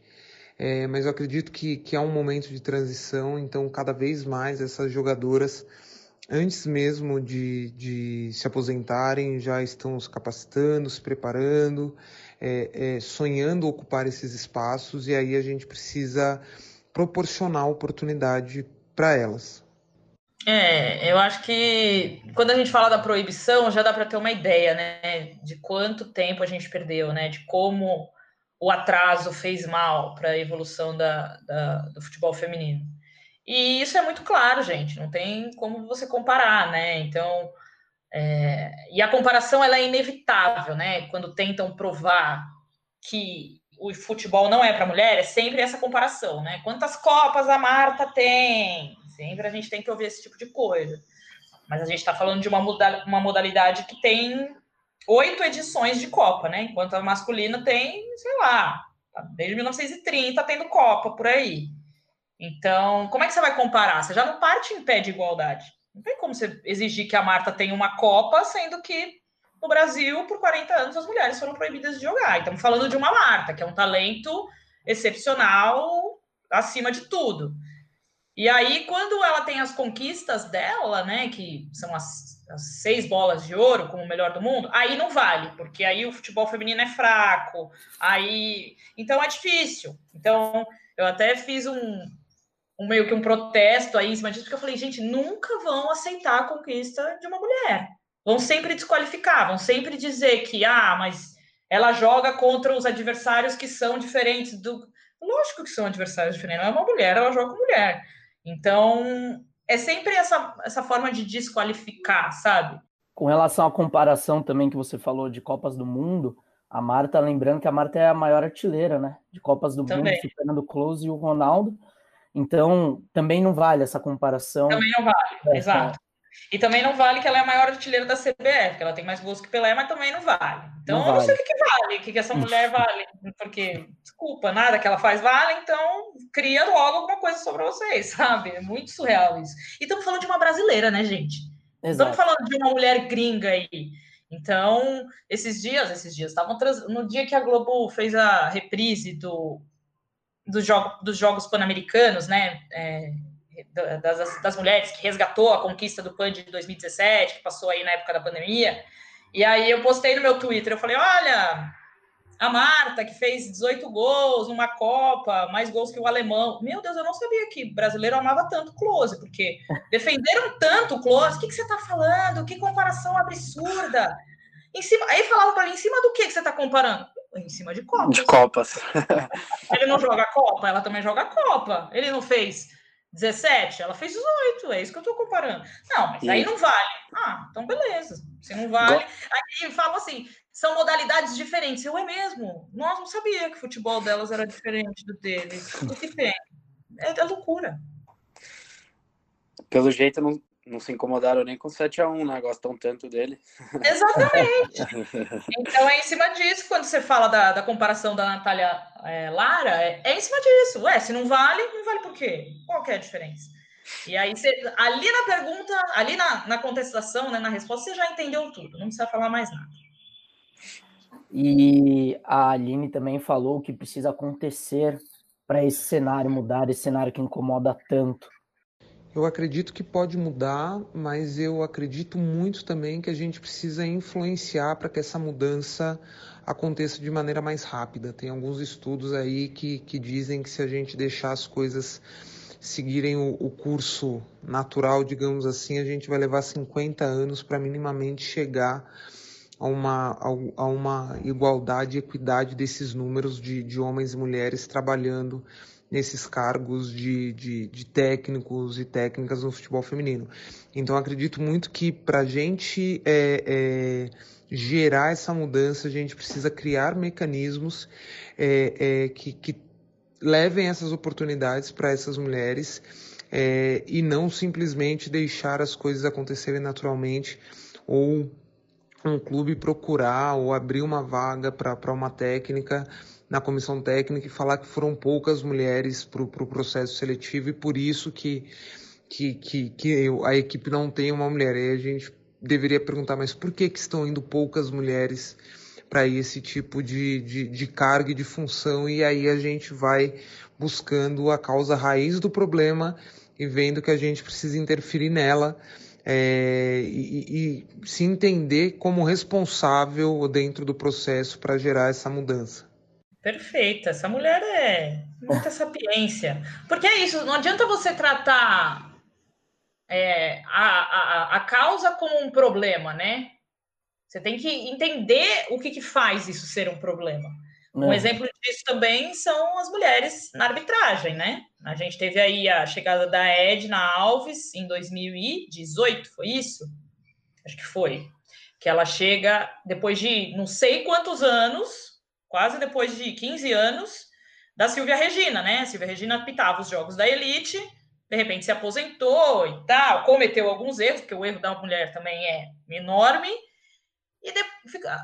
É, mas eu acredito que, que é um momento de transição, então cada vez mais essas jogadoras, antes mesmo de, de se aposentarem, já estão se capacitando, se preparando, é, é, sonhando ocupar esses espaços e aí a gente precisa proporcionar oportunidade para elas. É, eu acho que quando a gente fala da proibição, já dá para ter uma ideia, né, de quanto tempo a gente perdeu, né, de como o atraso fez mal para a evolução da, da, do futebol feminino. E isso é muito claro, gente, não tem como você comparar, né? Então, é, e a comparação ela é inevitável, né? Quando tentam provar que o futebol não é para mulher, é sempre essa comparação, né? Quantas copas a Marta tem? Sempre a gente tem que ouvir esse tipo de coisa. Mas a gente está falando de uma, uma modalidade que tem oito edições de Copa, né? Enquanto a masculina tem, sei lá, desde 1930 tendo Copa por aí. Então, como é que você vai comparar? Você já não parte em pé de igualdade. Não tem como você exigir que a Marta tenha uma Copa, sendo que no Brasil, por 40 anos, as mulheres foram proibidas de jogar. Estamos falando de uma Marta, que é um talento excepcional acima de tudo. E aí, quando ela tem as conquistas dela, né, que são as, as, seis bolas de ouro como o melhor do mundo, aí não vale, porque aí o futebol feminino é fraco, aí. Então é difícil. Então, eu até fiz um, um meio que um protesto aí em cima disso, porque eu falei, gente, nunca vão aceitar a conquista de uma mulher. Vão sempre desqualificar, vão sempre dizer que, ah, mas ela joga contra os adversários que são diferentes do. Lógico que são adversários diferentes, não é uma mulher, ela joga com mulher. Então, é sempre essa, essa forma de desqualificar, sabe? Com relação à comparação também que você falou de Copas do Mundo, a Marta, lembrando que a Marta é a maior artilheira, né? De Copas do também. Mundo, superando o Close e o Ronaldo. Então, também não vale essa comparação. Também não vale, é, exato. E também não vale que ela é a maior artilheira da CBF, que ela tem mais gols que Pelé, mas também não vale. Então, não eu não sei o que, que vale, o que, que essa mulher vale. Porque, desculpa, nada que ela faz vale, então cria logo alguma coisa sobre vocês, sabe? É muito surreal isso. E estamos falando de uma brasileira, né, gente? Exato. Estamos falando de uma mulher gringa aí. Então, esses dias, esses dias, estavam trans... no dia que a Globo fez a reprise do dos, jogo, dos Jogos Pan-Americanos, né? É, das, das mulheres que resgatou a conquista do PAN de 2017, que passou aí na época da pandemia. E aí eu postei no meu Twitter, eu falei, olha, a Marta, que fez 18 gols numa Copa, mais gols que o alemão. Meu Deus, eu não sabia que brasileiro amava tanto Close, porque defenderam tanto o Close. O que, que você está falando? Que comparação absurda. Em cima, aí falavam para mim, em cima do que, que você está comparando? em cima de Copas. De Copas. Ele não joga Copa, ela também joga Copa. Ele não fez 17, ela fez 18, é isso que eu tô comparando. Não, mas aí não vale. Ah, então beleza. Se não vale. Aí fala assim: são modalidades diferentes. Eu é mesmo. Nós não sabia que o futebol delas era diferente do deles. O que tem? É, é loucura. Pelo jeito, não, não se incomodaram nem com 7 a 1 né? Gostam tanto dele. Exatamente. então é em cima disso, quando você fala da, da comparação da Natália é, Lara, é, é, em cima disso. Ué, se não vale, não vale por quê? Qual que é a diferença? E aí, você, ali na pergunta, ali na, na contestação, né, na resposta, você já entendeu tudo, não precisa falar mais nada. E a Aline também falou que precisa acontecer para esse cenário mudar, esse cenário que incomoda tanto eu acredito que pode mudar, mas eu acredito muito também que a gente precisa influenciar para que essa mudança aconteça de maneira mais rápida. Tem alguns estudos aí que, que dizem que se a gente deixar as coisas seguirem o, o curso natural, digamos assim, a gente vai levar 50 anos para minimamente chegar a uma, a uma igualdade, equidade desses números de, de homens e mulheres trabalhando nesses cargos de, de, de, técnicos e técnicas no futebol feminino. Então acredito muito que para a gente é, é, gerar essa mudança, a gente precisa criar mecanismos é, é que, que, levem essas oportunidades para essas mulheres é, e não simplesmente deixar as coisas acontecerem naturalmente ou um clube procurar ou abrir uma vaga para uma técnica na comissão técnica e falar que foram poucas mulheres para o pro processo seletivo e por isso que, que, que, que a equipe não tem uma mulher. Aí a gente deveria perguntar, mas por que, que estão indo poucas mulheres para esse tipo de, de, de carga e de função? E aí a gente vai buscando a causa raiz do problema e vendo que a gente precisa interferir nela é, e, e se entender como responsável dentro do processo para gerar essa mudança. Perfeita, essa mulher é muita sapiência. Porque é isso, não adianta você tratar é, a, a, a causa como um problema, né? Você tem que entender o que, que faz isso ser um problema. Um é. exemplo disso também são as mulheres na arbitragem, né? A gente teve aí a chegada da Edna Alves em 2018, foi isso? Acho que foi. Que ela chega depois de não sei quantos anos, quase depois de 15 anos, da Silvia Regina, né? A Silvia Regina apitava os jogos da elite, de repente se aposentou e tal, cometeu alguns erros, porque o erro da mulher também é enorme e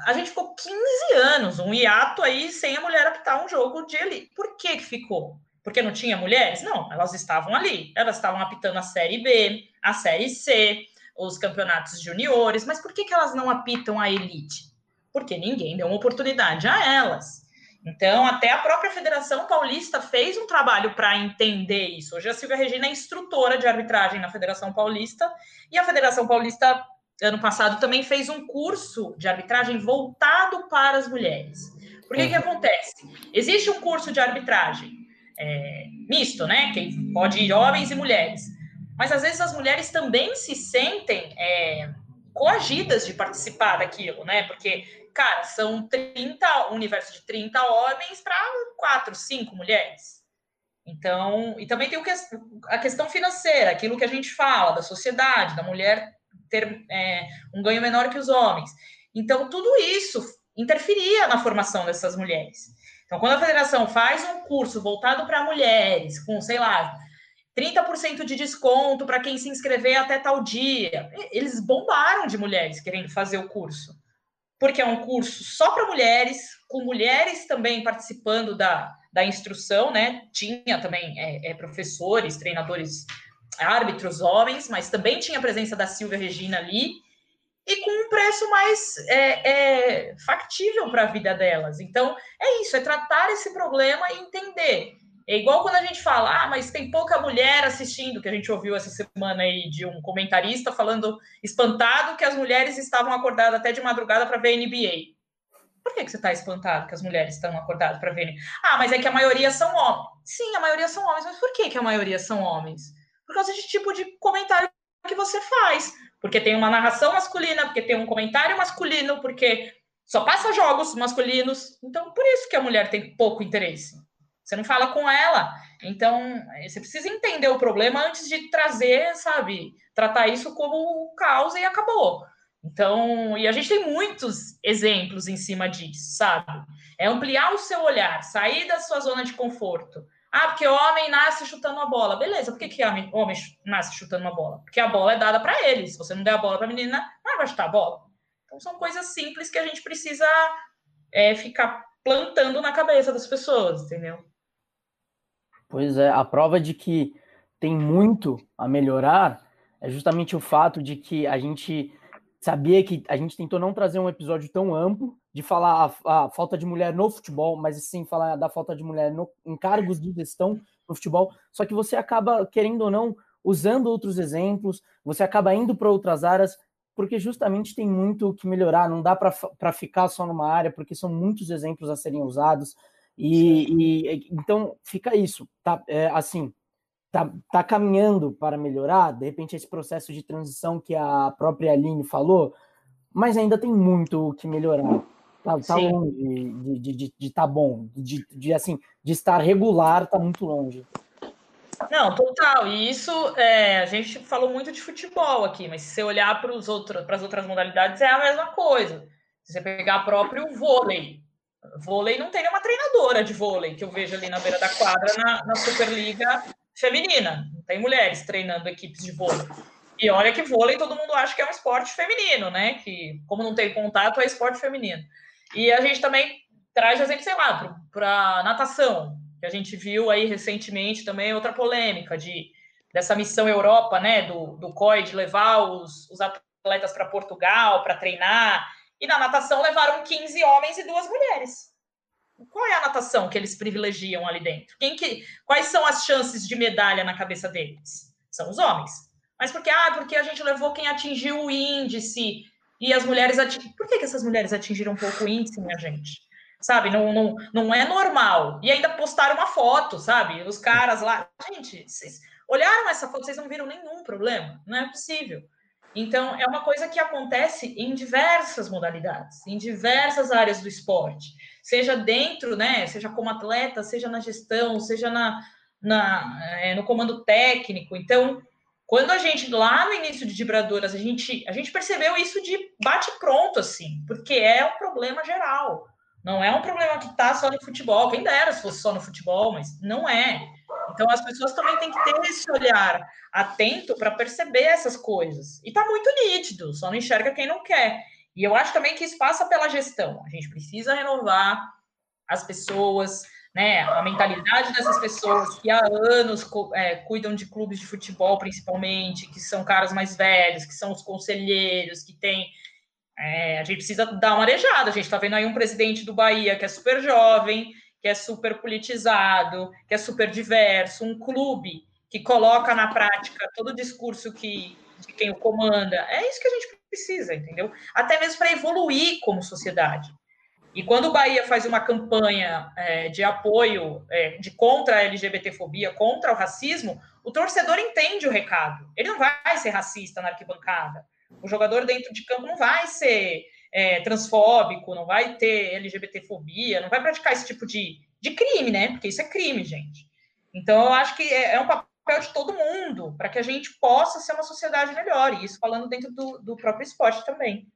a gente ficou 15 anos, um hiato aí, sem a mulher apitar um jogo de elite. Por que, que ficou? Porque não tinha mulheres? Não, elas estavam ali. Elas estavam apitando a Série B, a Série C, os campeonatos juniores. Mas por que, que elas não apitam a elite? Porque ninguém deu uma oportunidade a elas. Então, até a própria Federação Paulista fez um trabalho para entender isso. Hoje a Silvia Regina é instrutora de arbitragem na Federação Paulista e a Federação Paulista ano passado, também fez um curso de arbitragem voltado para as mulheres. Por que, uhum. que acontece? Existe um curso de arbitragem é, misto, né? Que pode ir homens e mulheres. Mas às vezes as mulheres também se sentem é, coagidas de participar daquilo, né? Porque, cara, são 30, um universo de 30 homens para 4, 5 mulheres. Então, e também tem que, a questão financeira, aquilo que a gente fala da sociedade, da mulher ter é, um ganho menor que os homens. Então, tudo isso interferia na formação dessas mulheres. Então, quando a federação faz um curso voltado para mulheres, com, sei lá, 30% de desconto para quem se inscrever até tal dia, eles bombaram de mulheres querendo fazer o curso. Porque é um curso só para mulheres, com mulheres também participando da, da instrução, né? Tinha também é, é, professores, treinadores árbitros homens, mas também tinha a presença da Silvia Regina ali, e com um preço mais é, é, factível para a vida delas. Então, é isso, é tratar esse problema e entender. É igual quando a gente fala, ah, mas tem pouca mulher assistindo, que a gente ouviu essa semana aí de um comentarista falando espantado que as mulheres estavam acordadas até de madrugada para ver NBA. Por que, que você está espantado que as mulheres estão acordadas para ver? Ah, mas é que a maioria são homens. Sim, a maioria são homens, mas por que, que a maioria são homens? por causa de tipo de comentário que você faz. Porque tem uma narração masculina, porque tem um comentário masculino, porque só passa jogos masculinos. Então, por isso que a mulher tem pouco interesse. Você não fala com ela. Então, você precisa entender o problema antes de trazer, sabe? Tratar isso como causa e acabou. Então, e a gente tem muitos exemplos em cima disso, sabe? É ampliar o seu olhar, sair da sua zona de conforto. Ah, porque homem nasce chutando uma bola. Beleza, por que, que homem, homem nasce chutando uma bola? Porque a bola é dada para ele. Se você não der a bola para a menina, não vai chutar a bola. Então são coisas simples que a gente precisa é, ficar plantando na cabeça das pessoas, entendeu? Pois é, a prova de que tem muito a melhorar é justamente o fato de que a gente sabia que a gente tentou não trazer um episódio tão amplo de falar a, a, falta de mulher no futebol, mas sim falar da falta de mulher no, em cargos de gestão no futebol. Só que você acaba, querendo ou não, usando outros exemplos, você acaba indo para outras áreas, porque justamente tem muito que melhorar, não dá para ficar só numa área, porque são muitos exemplos a serem usados. E, e então fica isso, tá? É, assim, tá, tá caminhando para melhorar, de repente esse processo de transição que a própria Aline falou, mas ainda tem muito que melhorar. Tá, tá longe de, de, de, de tá bom, de, de, assim, de estar regular, tá muito longe. Não, total. E isso, é, a gente falou muito de futebol aqui, mas se você olhar para as outras modalidades, é a mesma coisa. Se você pegar próprio vôlei, vôlei não tem nenhuma treinadora de vôlei que eu vejo ali na beira da quadra na, na Superliga feminina. Não tem mulheres treinando equipes de vôlei. E olha que vôlei todo mundo acha que é um esporte feminino, né? Que, como não tem contato, é esporte feminino. E a gente também traz exemplo, sei lá, para natação, que a gente viu aí recentemente também outra polêmica de dessa missão Europa, né, do, do COI, de levar os, os atletas para Portugal para treinar, e na natação levaram 15 homens e duas mulheres. Qual é a natação que eles privilegiam ali dentro? Quem que, quais são as chances de medalha na cabeça deles? São os homens. Mas porque, ah, porque a gente levou quem atingiu o índice e as mulheres atingiram. Por que, que essas mulheres atingiram um pouco o índice, minha gente? Sabe, não, não, não é normal. E ainda postaram uma foto, sabe? Os caras lá. Gente, vocês olharam essa foto, vocês não viram nenhum problema? Não é possível. Então, é uma coisa que acontece em diversas modalidades, em diversas áreas do esporte, seja dentro, né, seja como atleta, seja na gestão, seja na, na é, no comando técnico. Então, quando a gente, lá no início de Vibradoras, a gente, a gente percebeu isso de bate-pronto, assim, porque é um problema geral. Não é um problema que está só no futebol. Quem dera se fosse só no futebol, mas não é. Então as pessoas também têm que ter esse olhar atento para perceber essas coisas. E está muito nítido, só não enxerga quem não quer. E eu acho também que isso passa pela gestão. A gente precisa renovar as pessoas, né? A mentalidade dessas pessoas que há anos é, cuidam de clubes de futebol, principalmente, que são caras mais velhos, que são os conselheiros, que têm é, a gente precisa dar uma arejada. A gente está vendo aí um presidente do Bahia que é super jovem, que é super politizado, que é super diverso, um clube que coloca na prática todo o discurso que, de quem o comanda. É isso que a gente precisa, entendeu? Até mesmo para evoluir como sociedade. E quando o Bahia faz uma campanha é, de apoio, é, de contra a LGBTfobia, contra o racismo, o torcedor entende o recado. Ele não vai ser racista na arquibancada. O jogador dentro de campo não vai ser é, transfóbico, não vai ter LGBTfobia, não vai praticar esse tipo de, de crime, né? Porque isso é crime, gente. Então, eu acho que é, é um papel de todo mundo para que a gente possa ser uma sociedade melhor. E isso falando dentro do, do próprio esporte também.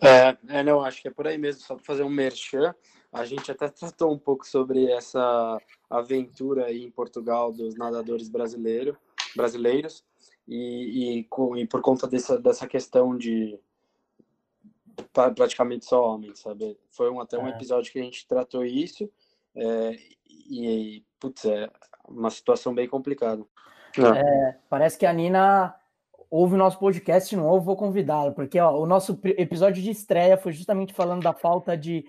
É, é, não, acho que é por aí mesmo, só para fazer um merchan. A gente até tratou um pouco sobre essa aventura aí em Portugal dos nadadores brasileiro, brasileiros e, e, com, e por conta dessa, dessa questão de praticamente só homens, sabe? Foi um, até um é. episódio que a gente tratou isso é, e, putz, é uma situação bem complicada. É, parece que a Nina ouve o nosso podcast não ouve, vou convidá-la, porque ó, o nosso episódio de estreia foi justamente falando da falta de,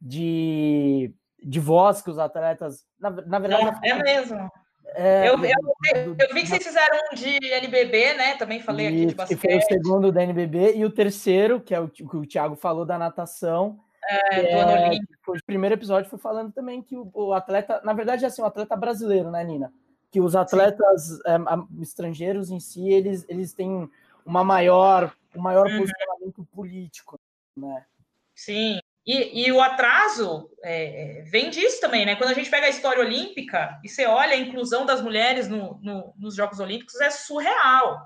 de, de voz que os atletas. Na, na verdade. É, é mesmo. É, eu, eu, eu, vi que vocês fizeram um de NBB, né? Também falei aqui de basquete. Que foi o segundo da NBB e o terceiro, que é o que o Thiago falou da natação. É, do é, ano O primeiro episódio foi falando também que o, o, atleta, na verdade, é assim, o atleta brasileiro, né, Nina? Que os atletas é, estrangeiros em si, eles, eles têm uma maior, um maior uhum. posicionamento político, né? Sim, e, e o atraso é, é, vem disso também, né? Quando a gente pega a história olímpica e você olha a inclusão das mulheres no, no, nos Jogos Olímpicos, é surreal.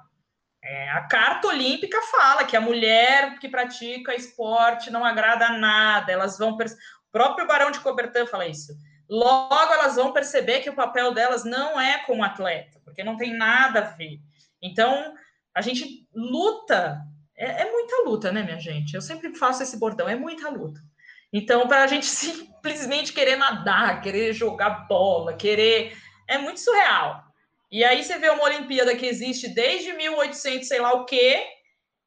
É, a Carta Olímpica fala que a mulher que pratica esporte não agrada nada, elas vão. O próprio Barão de Cobertan fala isso. Logo, elas vão perceber que o papel delas não é como atleta, porque não tem nada a ver. Então, a gente luta é, é, muita luta, né, minha gente? Eu sempre faço esse bordão, é muita luta. Então, para a gente simplesmente querer nadar, querer jogar bola, querer. É muito surreal. E aí você vê uma Olimpíada que existe desde 1800, sei lá o quê,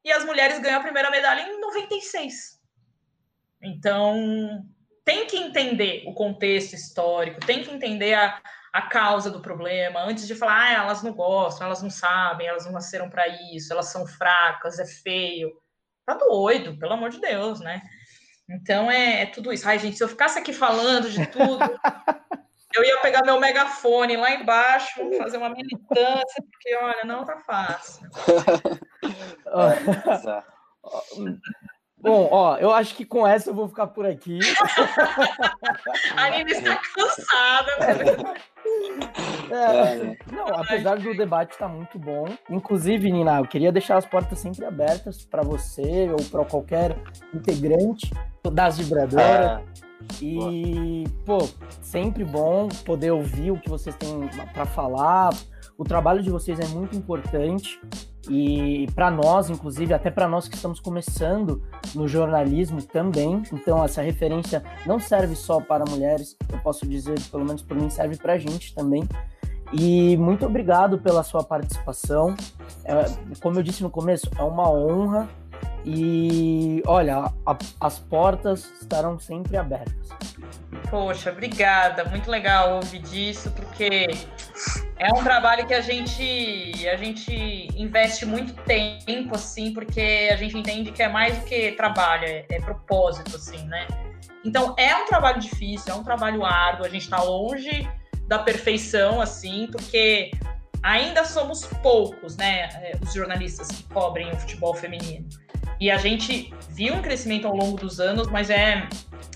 e as mulheres ganham a primeira medalha em 96. Então, tem que entender o contexto histórico, tem que entender a, a causa do problema, antes de falar, ah, elas não gostam, elas não sabem, elas não nasceram para isso, elas são fracas, é feio. Tá doido, pelo amor de Deus, né? Então é, é tudo isso. Ai, gente, se eu ficasse aqui falando de tudo, eu ia pegar meu megafone lá embaixo, fazer uma militância, porque olha, não tá fácil. Bom, ó, eu acho que com essa eu vou ficar por aqui. a Nina está cansada. É, não, apesar do debate estar tá muito bom. Inclusive, Nina, eu queria deixar as portas sempre abertas para você ou para qualquer integrante das vibradoras. É. E, pô, sempre bom poder ouvir o que vocês têm para falar. O trabalho de vocês é muito importante. E para nós, inclusive, até para nós que estamos começando no jornalismo também, então essa referência não serve só para mulheres, eu posso dizer, pelo menos por mim, serve para a gente também. E muito obrigado pela sua participação. É, como eu disse no começo, é uma honra. E olha, a, as portas estarão sempre abertas. Poxa, obrigada. Muito legal ouvir disso, porque É um trabalho que a gente a gente investe muito tempo assim, porque a gente entende que é mais do que trabalho, é, é propósito assim, né? Então é um trabalho difícil, é um trabalho árduo, a gente está longe da perfeição assim, porque ainda somos poucos, né, é, os jornalistas que cobrem o futebol feminino. E a gente viu um crescimento ao longo dos anos, mas é,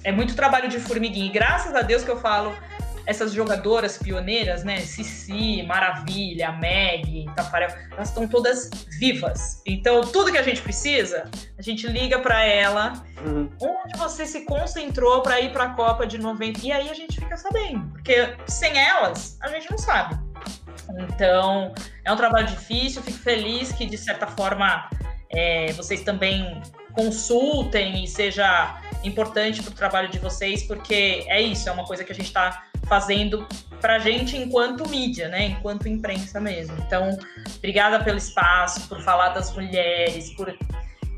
é muito trabalho de formiguinha. E graças a Deus que eu falo, essas jogadoras pioneiras, né? Cici, Maravilha, Meg, Tafarel, elas estão todas vivas. Então, tudo que a gente precisa, a gente liga para ela, uhum. onde você se concentrou para ir para a Copa de 90. E aí a gente fica sabendo, porque sem elas, a gente não sabe. Então, é um trabalho difícil, fico feliz que, de certa forma, é, vocês também consultem e seja importante para o trabalho de vocês, porque é isso, é uma coisa que a gente está fazendo para a gente enquanto mídia, né? Enquanto imprensa mesmo. Então, obrigada pelo espaço, por falar das mulheres, por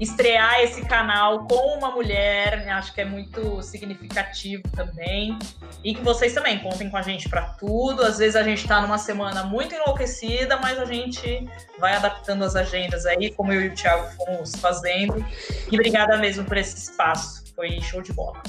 estrear esse canal com uma mulher, né? acho que é muito significativo também. E que vocês também contem com a gente para tudo. Às vezes a gente está numa semana muito enlouquecida, mas a gente vai adaptando as agendas aí, como eu e o Thiago fomos fazendo. E obrigada mesmo por esse espaço. Foi show de bola.